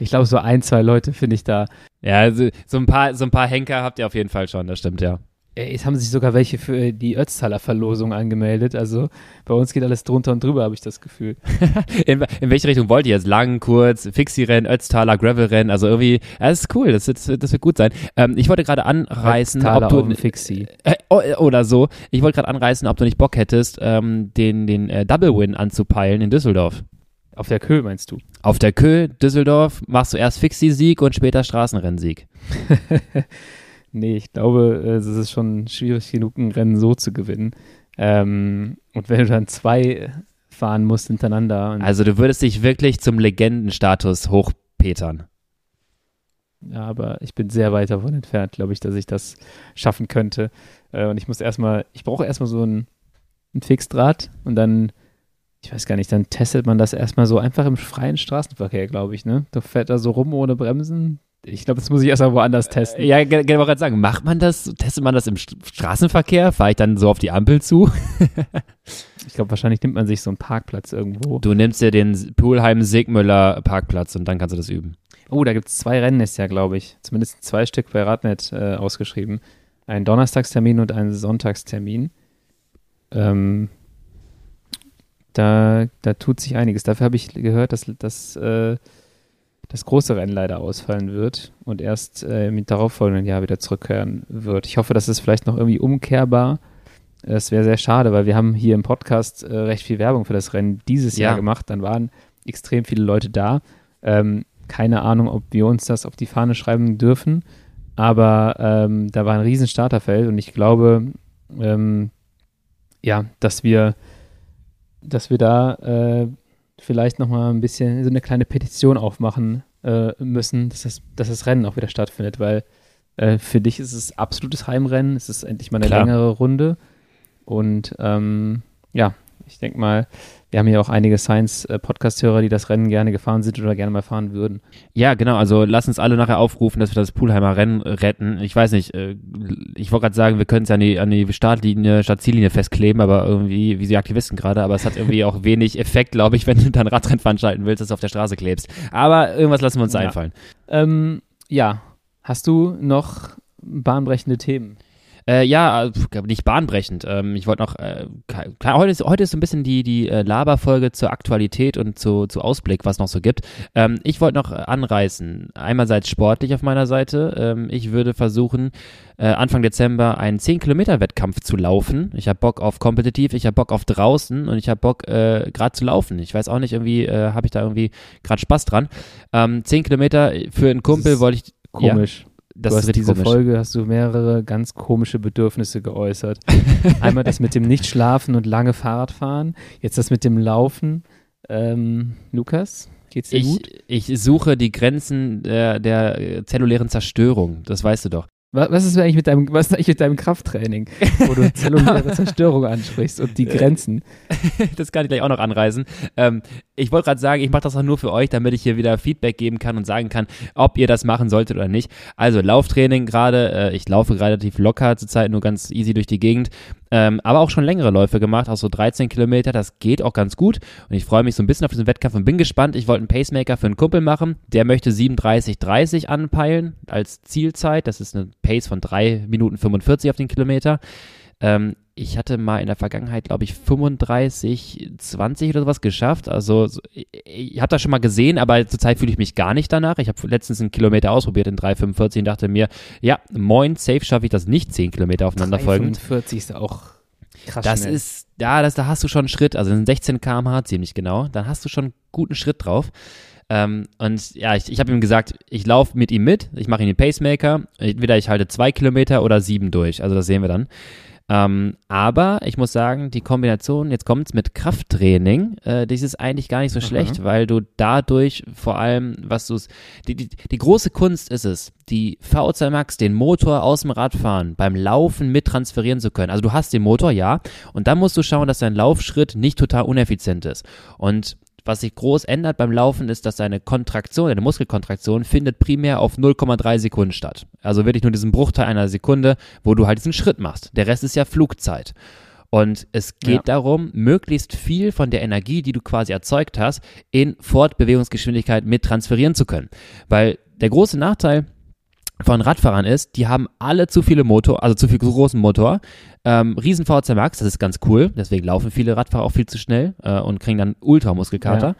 Ich glaube, so ein, zwei Leute finde ich da. Ja, also, so ein paar, so ein paar Henker habt ihr auf jeden Fall schon, das stimmt, ja. Äh, Es haben sich sogar welche für die Ötztaler Verlosung angemeldet. Also bei uns geht alles drunter und drüber, habe ich das Gefühl. <laughs> <laughs> In, in welche Richtung wollt ihr jetzt? Lang, kurz, Fixie-Rennen, Ötztaler, Gravel-Rennen, also irgendwie, das ist cool, das, das, das wird gut sein. Ähm, ich wollte gerade anreißen, Ötztaler ob du, auf Fixie. äh, oh, äh, oder so, ich wollte gerade anreißen, ob du nicht Bock hättest, ähm, den, den äh, Double-Win anzupeilen in Düsseldorf. Auf der Köh meinst du? Auf der Kö, Düsseldorf, machst du erst Fixie-Sieg und später Straßenrennsieg. <laughs> Nee, ich glaube, äh, es ist schon schwierig genug, ein Rennen so zu gewinnen. Ähm, und wenn du dann zwei fahren musst hintereinander, Also du würdest dich wirklich zum Legendenstatus hochpetern. ja, aber ich bin sehr weit davon entfernt, glaube ich, dass ich das schaffen könnte. Äh, und ich muss erstmal, ich brauche erstmal so ein, ein Fixdraht und dann, ich weiß gar nicht, dann testet man das erstmal so einfach im freien Straßenverkehr, glaube ich, ne? Da fährt er so rum ohne Bremsen. Ich glaube, das muss ich erstmal woanders testen. Ja, genau, wollte gerade sagen, macht man das, testet man das im St- Straßenverkehr? Fahre ich dann so auf die Ampel zu? <laughs> Ich glaube, wahrscheinlich nimmt man sich so einen Parkplatz irgendwo. Du nimmst dir den Pulheim-Sigmüller Parkplatz und dann kannst du das üben. Oh, da gibt es zwei Rennen ist ja, glaube ich. Zumindest zwei Stück bei Radnet äh, ausgeschrieben. Ein Donnerstagstermin und ein Sonntagstermin. Ähm, da, da tut sich einiges. Dafür habe ich gehört, dass, dass äh, das große Rennen leider ausfallen wird und erst äh, im darauffolgenden Jahr wieder zurückkehren wird. Ich hoffe, das ist vielleicht noch irgendwie umkehrbar. Es wäre sehr schade, weil wir haben hier im Podcast äh, recht viel Werbung für das Rennen dieses Ja. Jahr gemacht. Dann waren extrem viele Leute da. Ähm, keine Ahnung, ob wir uns das auf die Fahne schreiben dürfen, aber ähm, da war ein riesen Starterfeld und ich glaube, ähm, ja, dass wir, dass wir da äh, vielleicht nochmal ein bisschen so eine kleine Petition aufmachen äh, müssen, dass das, dass das Rennen auch wieder stattfindet, weil äh, für dich ist es absolutes Heimrennen, es ist endlich mal eine Klar. längere Runde und ähm, ja, ich denke mal, wir haben hier auch einige Science-Podcast-Hörer, die das Rennen gerne gefahren sind oder gerne mal fahren würden. Ja, genau. Also lass uns alle nachher aufrufen, dass wir das Pulheimer Rennen retten. Ich weiß nicht, äh, ich wollte gerade sagen, wir können es ja an die, an die Startlinie, Startziellinie festkleben, aber irgendwie, wie die Aktivisten gerade, aber es hat irgendwie auch wenig Effekt, glaube ich, wenn du dann Radrennen veranstalten willst, dass du auf der Straße klebst. Aber irgendwas lassen wir uns Ja. einfallen. Ähm, ja, hast du noch bahnbrechende Themen? Äh, ja, äh, nicht bahnbrechend. Ähm, ich wollte noch, äh, klar, heute ist, heute ist so ein bisschen die, die äh, Laberfolge zur Aktualität und zu, zu Ausblick, was noch so gibt. Ähm, ich wollte noch äh, anreißen, einerseits sportlich auf meiner Seite. Ähm, ich würde versuchen, äh, Anfang Dezember einen 10-Kilometer-Wettkampf zu laufen. Ich habe Bock auf kompetitiv, ich habe Bock auf draußen und ich habe Bock äh, gerade zu laufen. Ich weiß auch nicht, irgendwie äh, habe ich da irgendwie gerade Spaß dran. Ähm, 10 Kilometer für einen Kumpel wollte ich, Ja. Das du ist diese komisch. Folge, hast du mehrere ganz komische Bedürfnisse geäußert. <laughs> Einmal das mit dem Nicht-Schlafen und lange Fahrradfahren, jetzt das mit dem Laufen. Ähm, Lukas, geht's dir gut? Ich, ich suche die Grenzen der, der zellulären Zerstörung, das weißt du doch. Was ist eigentlich mit deinem, was ist eigentlich mit deinem Krafttraining, wo du <laughs> zelluläre Zerstörung ansprichst und die Grenzen? <laughs> das kann ich gleich auch noch anreisen. Ähm, ich wollte gerade sagen, ich mache das auch nur für euch, damit ich hier wieder Feedback geben kann und sagen kann, ob ihr das machen solltet oder nicht. Also Lauftraining gerade, äh, ich laufe relativ locker zurzeit, nur ganz easy durch die Gegend. Ähm, aber auch schon längere Läufe gemacht, auch so 13 Kilometer, das geht auch ganz gut. Und ich freue mich so ein bisschen auf diesen Wettkampf und bin gespannt. Ich wollte einen Pacemaker für einen Kumpel machen, der möchte 37,30 anpeilen als Zielzeit. Das ist eine Pace von 3 Minuten 45 auf den Kilometer. Ähm, ich hatte mal in der Vergangenheit, glaube ich, 35, 20 oder sowas geschafft. Also ich habe das schon mal gesehen, aber zurzeit fühle ich mich gar nicht danach. Ich habe letztens einen Kilometer ausprobiert in 3,45 und dachte mir, ja, moin, safe schaffe ich das nicht 10 Kilometer aufeinander folgend. 3,45 ist auch krass Das schnell. ist, ja, das, da hast du schon einen Schritt, also in 16 km/h ziemlich genau. Dann hast du schon einen guten Schritt drauf. Ähm, und ja, ich, ich habe ihm gesagt, ich laufe mit ihm mit, ich mache ihn den Pacemaker. Entweder ich halte zwei Kilometer oder sieben durch. Also das sehen wir dann. Ähm, aber ich muss sagen, die Kombination, jetzt kommt's mit Krafttraining, äh, das ist eigentlich gar nicht so schlecht, weil du dadurch vor allem, was du die, die, die große Kunst ist es, die VO2 Max, den Motor aus dem Radfahren beim Laufen mit transferieren zu können. Also du hast den Motor, ja, und dann musst du schauen, dass dein Laufschritt nicht total uneffizient ist. Und was sich groß ändert beim Laufen ist, dass deine Kontraktion, deine Muskelkontraktion findet primär auf 0,3 Sekunden statt. Also wirklich nur diesen Bruchteil einer Sekunde, wo du halt diesen Schritt machst. Der Rest ist ja Flugzeit. Und es geht Ja. darum, möglichst viel von der Energie, die du quasi erzeugt hast, in Fortbewegungsgeschwindigkeit mit transferieren zu können. Weil der große Nachteil von Radfahrern ist, die haben alle zu viele Motor, also zu viel zu großen Motor, ähm, riesen VZ Max, das ist ganz cool, deswegen laufen viele Radfahrer auch viel zu schnell äh, und kriegen dann Ultramuskelkater. Ja.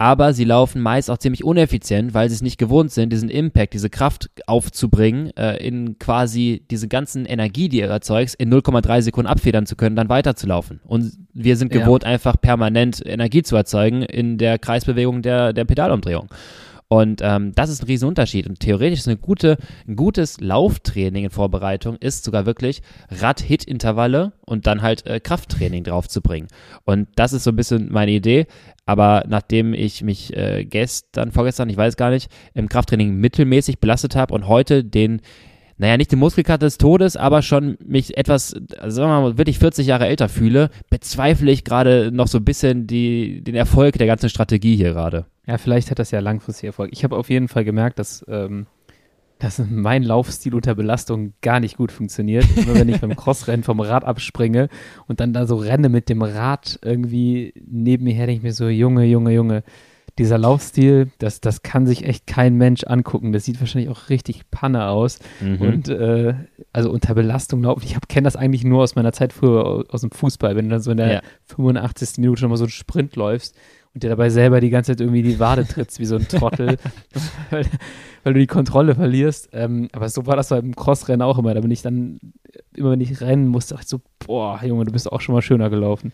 Aber sie laufen meist auch ziemlich uneffizient, weil sie es nicht gewohnt sind, diesen Impact, diese Kraft aufzubringen, äh, in quasi diese ganzen Energie, die ihr erzeugt, in 0,3 Sekunden abfedern zu können, dann weiterzulaufen. Und wir sind Ja. gewohnt, einfach permanent Energie zu erzeugen in der Kreisbewegung der, der Pedalumdrehung. Und ähm, das ist ein Riesenunterschied. Und theoretisch ist eine gute, ein gutes Lauftraining in Vorbereitung ist sogar wirklich Rad-Hit-Intervalle und dann halt äh, Krafttraining drauf zu bringen. Und das ist so ein bisschen meine Idee. Aber nachdem ich mich äh, gestern, vorgestern, ich weiß gar nicht, im Krafttraining mittelmäßig belastet habe und heute den naja, nicht den Muskelkater des Todes, aber schon mich etwas, also sagen wir mal, wirklich 40 Jahre älter fühle, bezweifle ich gerade noch so ein bisschen die, den Erfolg der ganzen Strategie hier gerade. Ja, vielleicht hat das ja langfristig Erfolg. Ich habe auf jeden Fall gemerkt, dass, ähm, dass mein Laufstil unter Belastung gar nicht gut funktioniert. Immer wenn ich beim <laughs> Crossrennen vom Rad abspringe und dann da so renne mit dem Rad irgendwie neben mir her, denke ich mir so, Junge, Junge, Junge, dieser Laufstil, das, das kann sich echt kein Mensch angucken. Das sieht wahrscheinlich auch richtig Panne aus. Mhm. Und äh, also unter Belastung laufen. Ich kenne das eigentlich nur aus meiner Zeit früher au- aus dem Fußball, wenn du dann so in der Ja. 85. Minute schon mal so einen Sprint läufst und dir dabei selber die ganze Zeit irgendwie die Wade trittst wie so ein Trottel, <laughs> weil, weil du die Kontrolle verlierst. Ähm, aber so war das beim Crossrennen auch immer. Da bin ich dann, immer wenn ich rennen musste, dachte ich so, boah, Junge, du bist auch schon mal schöner gelaufen.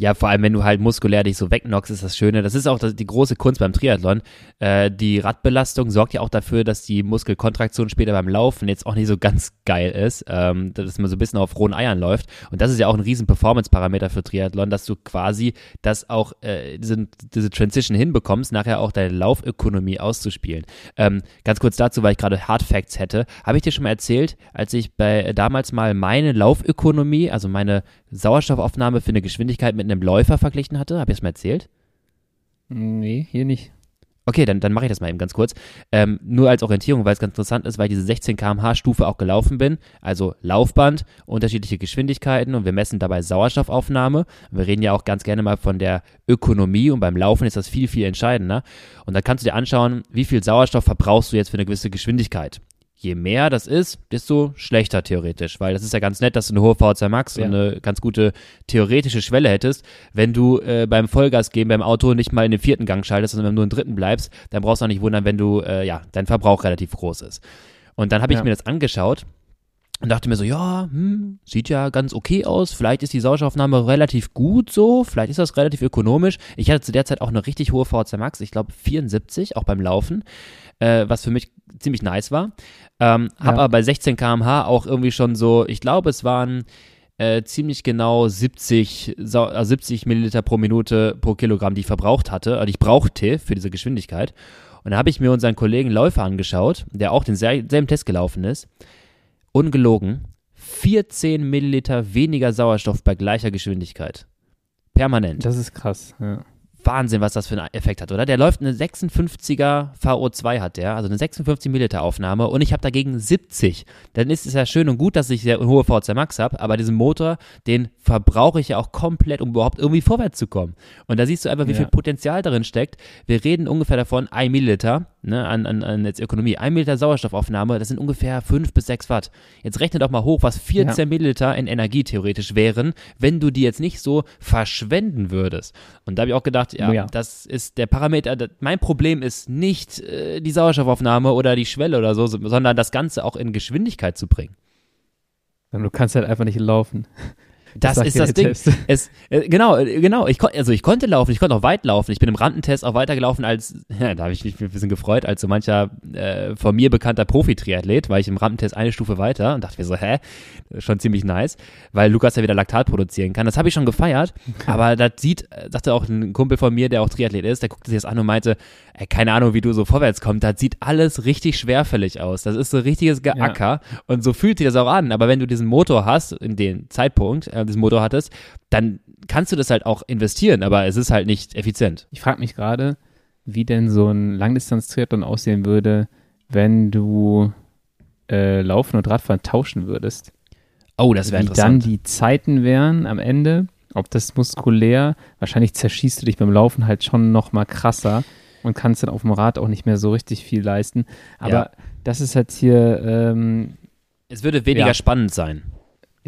Ja, vor allem, wenn du halt muskulär dich so wegknockst, ist das Schöne. Das ist auch die große Kunst beim Triathlon. Äh, die Radbelastung sorgt ja auch dafür, dass die Muskelkontraktion später beim Laufen jetzt auch nicht so ganz geil ist, ähm, dass man so ein bisschen auf rohen Eiern läuft. Und das ist ja auch ein riesen Performance-Parameter für Triathlon, dass du quasi das auch, äh, diese, diese Transition hinbekommst, nachher auch deine Laufökonomie auszuspielen. Ähm, ganz kurz dazu, weil ich gerade Hard Facts hätte, habe ich dir schon mal erzählt, als ich bei äh, damals mal meine Laufökonomie, also meine Sauerstoffaufnahme für eine Geschwindigkeit mit einem Läufer verglichen hatte. Habe ich das mal erzählt? Nee, hier nicht. Okay, dann, dann mache ich das mal eben ganz kurz. Ähm, nur als Orientierung, weil es ganz interessant ist, weil ich diese 16 km/h Stufe auch gelaufen bin. Also Laufband, unterschiedliche Geschwindigkeiten und wir messen dabei Sauerstoffaufnahme. Wir reden ja auch ganz gerne mal von der Ökonomie und beim Laufen ist das viel, viel entscheidender. Und dann kannst du dir anschauen, wie viel Sauerstoff verbrauchst du jetzt für eine gewisse Geschwindigkeit. Je mehr das ist, desto schlechter theoretisch, weil das ist ja ganz nett, dass du eine hohe VO2 Max Ja. und eine ganz gute theoretische Schwelle hättest. Wenn du äh, beim Vollgas geben beim Auto nicht mal in den vierten Gang schaltest, sondern nur im dritten bleibst, dann brauchst du auch nicht wundern, wenn du, äh, ja, dein Verbrauch relativ groß ist. Und dann habe ich Ja. mir das angeschaut und dachte mir so, ja, hm, sieht ja ganz okay aus. Vielleicht ist die Sauerstoffaufnahme relativ gut so. Vielleicht ist das relativ ökonomisch. Ich hatte zu der Zeit auch eine richtig hohe VO2 Max. Ich glaube 74, auch beim Laufen, äh, was für mich ziemlich nice war. Ähm, hab Ja. aber bei 16 km/h auch irgendwie schon so, ich glaube, es waren äh, ziemlich genau 70, Sau äh, 70 Milliliter pro Minute pro Kilogramm, die ich verbraucht hatte, die ich brauchte für diese Geschwindigkeit. Und da habe ich mir unseren Kollegen Läufer angeschaut, der auch denselben Test gelaufen ist. Ungelogen, 14 Milliliter weniger Sauerstoff bei gleicher Geschwindigkeit. Permanent. Das ist krass, ja. Wahnsinn, was das für einen Effekt hat, oder? Der läuft eine 56er VO2 hat der, also eine 56 Milliliter Aufnahme und ich habe dagegen 70. Dann ist es ja schön und gut, dass ich sehr hohe VO2 Max habe, aber diesen Motor, den verbrauche ich ja auch komplett, um überhaupt irgendwie vorwärts zu kommen. Und da siehst du einfach, wie Ja. viel Potenzial darin steckt. Wir reden ungefähr davon, ein Milliliter ne, an, an, an jetzt Ökonomie. Ein Milliliter Sauerstoffaufnahme, das sind ungefähr 5 bis 6 Watt. Jetzt rechne doch mal hoch, was 14 Ja. Milliliter in Energie theoretisch wären, wenn du die jetzt nicht so verschwenden würdest. Und da habe ich auch gedacht, ja, Ja. das ist der Parameter. Mein Problem ist nicht äh, die Sauerstoffaufnahme oder die Schwelle oder so, sondern das Ganze auch in Geschwindigkeit zu bringen. Du kannst halt einfach nicht laufen. Das, sagt ist ja das Ding. Es, äh, genau, äh, genau. Ich, also ich konnte laufen, ich konnte auch weit laufen. Ich bin im Randentest auch weitergelaufen als, <laughs> ja, da habe ich mich ein bisschen gefreut, als so mancher äh, von mir bekannter Profi-Triathlet, war ich im Randentest eine Stufe weiter und dachte mir so, hä, schon ziemlich nice, weil Lukas ja wieder Laktat produzieren kann. Das habe ich schon gefeiert, <laughs> aber das sieht, äh, sagte auch ein Kumpel von mir, der auch Triathlet ist, der guckte sich das an und meinte, ey, keine Ahnung, wie du so vorwärts kommst, das sieht alles richtig schwerfällig aus. Das ist so richtiges Geacker und so fühlt sich das auch an. Aber wenn du diesen Motor hast, in den Zeitpunkt, äh, diesen Motor hattest, dann kannst du das halt auch investieren, aber es ist halt nicht effizient. Ich frage mich gerade, wie denn so ein Langdistanz-Triathlon aussehen würde, wenn du äh, Laufen und Radfahren tauschen würdest. Oh, das wäre wie dann interessant. die Zeiten wären am Ende, ob das muskulär, wahrscheinlich zerschießt du dich beim Laufen halt schon noch mal krasser und kannst dann auf dem Rad auch nicht mehr so richtig viel leisten. Aber Ja. das ist halt hier, ähm, Es würde weniger Ja. spannend sein.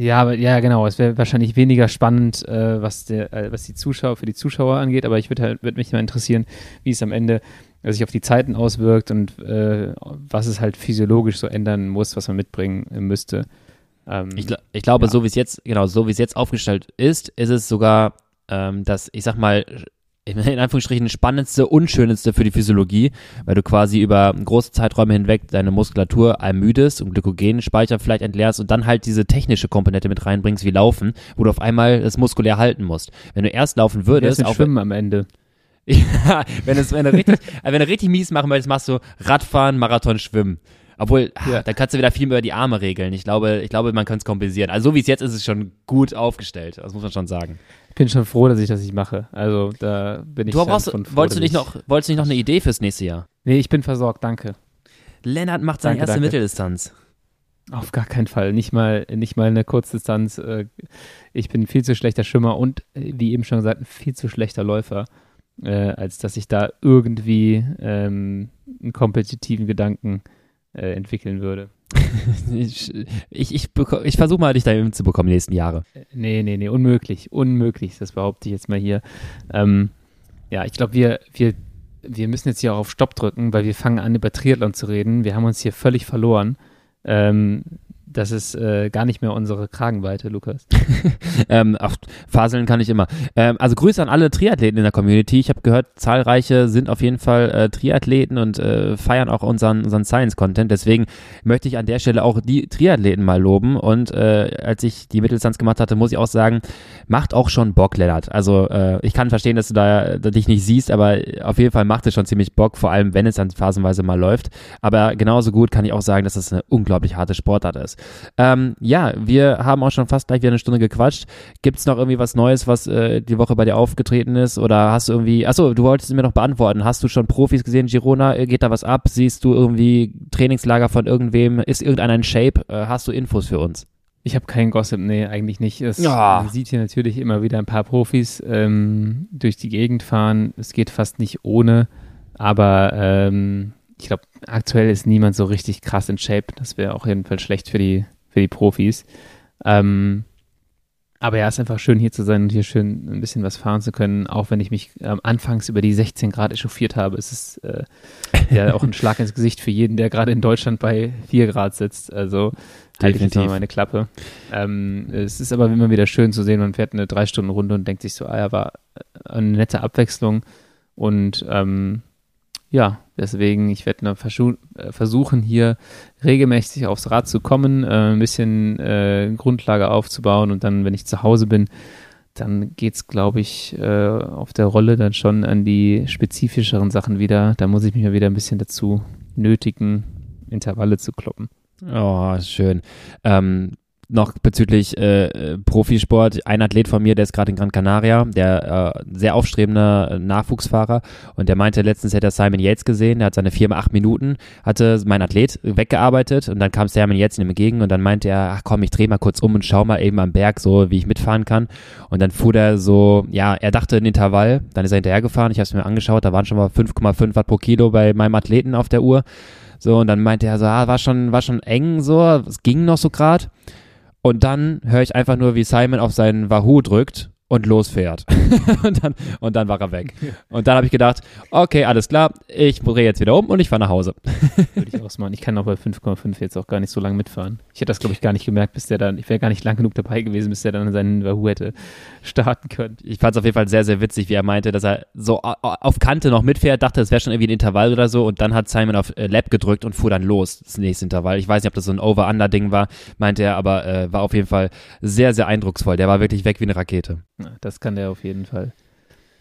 Ja, aber, ja genau, es wäre wahrscheinlich weniger spannend, äh, was, der, äh, was die Zuschauer, für die Zuschauer angeht, aber ich würde halt, würde mich mal interessieren, wie es am Ende äh, sich auf die Zeiten auswirkt und äh, was es halt physiologisch so ändern muss, was man mitbringen äh, müsste. Ähm, Ich, gl- ich glaube, Ja. so wie es jetzt, genau, so wie es jetzt aufgestellt ist, ist es sogar ähm, das, ich sag mal, in Anführungsstrichen spannendste und schönste für die Physiologie, weil du quasi über große Zeiträume hinweg deine Muskulatur ermüdest und Glykogenspeicher vielleicht entleerst und dann halt diese technische Komponente mit reinbringst wie Laufen, wo du auf einmal das muskulär halten musst. Wenn du erst laufen würdest, auch Schwimmen am Ende. <laughs> Ja, wenn, es, wenn, du richtig, <laughs> wenn du richtig mies machen möchtest, machst du Radfahren, Marathon, Schwimmen. Obwohl, ah, Ja. da kannst du wieder viel mehr über die Arme regeln. Ich glaube, ich glaube, man kann es kompensieren. Also so wie es jetzt ist, ist es schon gut aufgestellt. Das muss man schon sagen. Ich bin schon froh, dass ich das nicht mache. Also da bin ich Du brauchst, von froh, wolltest du nicht noch, wolltest du nicht noch eine Idee fürs nächste Jahr? Nee, ich bin versorgt, danke. Lennart macht seine Danke, erste danke. Mitteldistanz. Auf gar keinen Fall. Nicht mal, nicht mal eine Kurzdistanz. Äh, Ich bin ein viel zu schlechter Schwimmer und, äh, wie eben schon gesagt, ein viel zu schlechter Läufer, äh, als dass ich da irgendwie ähm, einen kompetitiven Gedanken äh, entwickeln würde. <laughs> Ich, ich, ich, ich versuche mal, dich da hinzubekommen die nächsten Jahre. Äh, Nee, nee, nee, unmöglich. Unmöglich, das behaupte ich jetzt mal hier. Ähm, ja, ich glaube, wir, wir, wir müssen jetzt hier auch auf Stopp drücken, weil wir fangen an, über Triathlon zu reden. Wir haben uns hier völlig verloren. Ähm, das ist äh, gar nicht mehr unsere Kragenweite, Lukas. <laughs> Ähm, ach, faseln kann ich immer. Ähm, also Grüße an alle Triathleten in der Community. Ich habe gehört, zahlreiche sind auf jeden Fall äh, Triathleten und äh, feiern auch unseren, unseren Science-Content. Deswegen möchte ich an der Stelle auch die Triathleten mal loben. Und äh, als ich die Mitteldistanz gemacht hatte, muss ich auch sagen, macht auch schon Bock, Lennart. Also äh, ich kann verstehen, dass du da dass dich nicht siehst, aber auf jeden Fall macht es schon ziemlich Bock, vor allem wenn es dann phasenweise mal läuft. Aber genauso gut kann ich auch sagen, dass es eine unglaublich harte Sportart ist. Ähm, ja, wir haben auch schon fast gleich wieder eine Stunde gequatscht. Gibt es noch irgendwie was Neues, was äh, die Woche bei dir aufgetreten ist? Oder hast du irgendwie, achso, du wolltest mir noch beantworten. Hast du schon Profis gesehen, Girona? Äh, Geht da was ab? Siehst du irgendwie Trainingslager von irgendwem? Ist irgendeiner in Shape? Äh, hast du Infos für uns? Ich habe keinen Gossip, nee, eigentlich nicht. Es, Ja. Man sieht hier natürlich immer wieder ein paar Profis ähm, durch die Gegend fahren. Es geht fast nicht ohne, aber ähm, ich glaube, aktuell ist niemand so richtig krass in Shape. Das wäre auch jedenfalls schlecht für die, für die Profis. Ähm, aber ja, es ist einfach schön hier zu sein und hier schön ein bisschen was fahren zu können, auch wenn ich mich ähm, anfangs über die 16 Grad echauffiert habe. Es ist äh, ja auch ein <laughs> Schlag ins Gesicht für jeden, der gerade in Deutschland bei 4 Grad sitzt. Also halte ich jetzt mal Definitiv. meine Klappe. Ähm, es ist aber immer wieder schön zu sehen, man fährt eine drei Stunden Runde und denkt sich so, ah ja, war eine nette Abwechslung und ähm, ja, deswegen, ich werde äh, versuchen, hier regelmäßig aufs Rad zu kommen, äh, ein bisschen äh, Grundlage aufzubauen und dann, wenn ich zu Hause bin, dann geht's, glaube ich, äh, auf der Rolle dann schon an die spezifischeren Sachen wieder. Da muss ich mich mal wieder ein bisschen dazu nötigen, Intervalle zu kloppen. Oh, schön. Ähm, noch bezüglich äh, Profisport. Ein Athlet von mir, der ist gerade in Gran Canaria, der äh, sehr aufstrebender Nachwuchsfahrer und der meinte, letztens hätte er Simon Yates gesehen, der hat seine Firma acht Minuten, hatte mein Athlet weggearbeitet und dann kam Simon Yates ihm entgegen und dann meinte er, ach komm, ich drehe mal kurz um und schau mal eben am Berg so, wie ich mitfahren kann und dann fuhr der so, ja, er dachte ein Intervall, dann ist er hinterhergefahren, ich habe es mir angeschaut, da waren schon mal 5,5 Watt pro Kilo bei meinem Athleten auf der Uhr so, und dann meinte er so, ah, war schon, war schon eng so, es ging noch so grad. Und dann höre ich einfach nur, wie Simon auf seinen Wahoo drückt und losfährt. <laughs> und, dann, und dann war er weg. Und dann habe ich gedacht, okay, alles klar, ich drehe jetzt wieder um und ich fahre nach Hause. <laughs> Würde ich ausmachen. Ich kann auch bei 5,5 jetzt auch gar nicht so lange mitfahren. Ich hätte das, glaube ich, gar nicht gemerkt, bis der dann, ich wäre gar nicht lang genug dabei gewesen, bis der dann seinen Wahoo hätte starten können. Ich fand es auf jeden Fall sehr, sehr witzig, wie er meinte, dass er so auf Kante noch mitfährt, dachte, es wäre schon irgendwie ein Intervall oder so und dann hat Simon auf äh, Lab gedrückt und fuhr dann los, das nächste Intervall. Ich weiß nicht, ob das so ein Over-Under-Ding war, meinte er, aber äh, war auf jeden Fall sehr, sehr eindrucksvoll. Der war wirklich weg wie eine Rakete. Das kann der auf jeden Fall.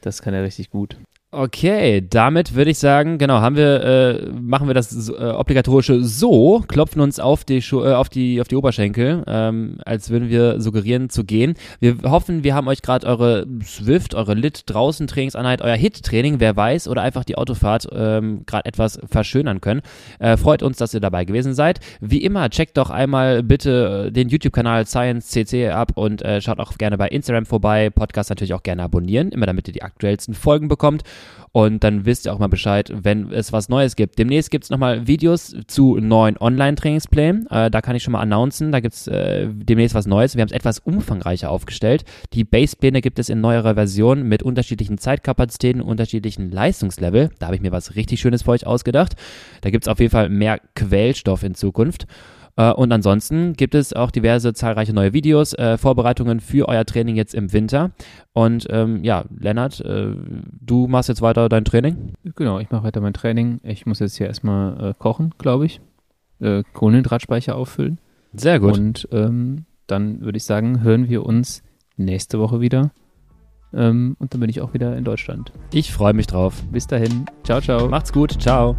Das kann er richtig gut. Okay, damit würde ich sagen, genau, haben wir, äh, machen wir das äh, obligatorische so, klopfen uns auf die, Schu äh, auf die, auf die Oberschenkel, ähm, als würden wir suggerieren zu gehen. Wir hoffen, wir haben euch gerade eure Swift, eure Lit draußen Trainingseinheit, euer Hit-Training, wer weiß, oder einfach die Autofahrt ähm, gerade etwas verschönern können. Äh, freut uns, dass ihr dabei gewesen seid. Wie immer, checkt doch einmal bitte äh, den YouTube-Kanal Science CC ab und äh, schaut auch gerne bei Instagram vorbei. Podcast natürlich auch gerne abonnieren, immer damit ihr die aktuellsten Folgen bekommt. Und dann wisst ihr auch mal Bescheid, wenn es was Neues gibt. Demnächst gibt es nochmal Videos zu neuen Online-Trainingsplänen. Äh, da kann ich schon mal announcen. Da gibt es äh, demnächst was Neues. Wir haben es etwas umfangreicher aufgestellt. Die Base-Pläne gibt es in neuerer Version mit unterschiedlichen Zeitkapazitäten, unterschiedlichen Leistungslevel. Da habe ich mir was richtig Schönes für euch ausgedacht. Da gibt es auf jeden Fall mehr Quellstoff in Zukunft. Äh, und ansonsten gibt es auch diverse zahlreiche neue Videos, äh, Vorbereitungen für euer Training jetzt im Winter. Und ähm, ja, Lennart, äh, du machst jetzt weiter dein Training? Genau, ich mache weiter mein Training. Ich muss jetzt hier erstmal äh, kochen, glaube ich. Äh, Kohlenhydratspeicher auffüllen. Sehr gut. Und ähm, dann würde ich sagen, hören wir uns nächste Woche wieder. Ähm, und dann bin ich auch wieder in Deutschland. Ich freue mich drauf. Bis dahin. Ciao, ciao. Macht's gut. Ciao.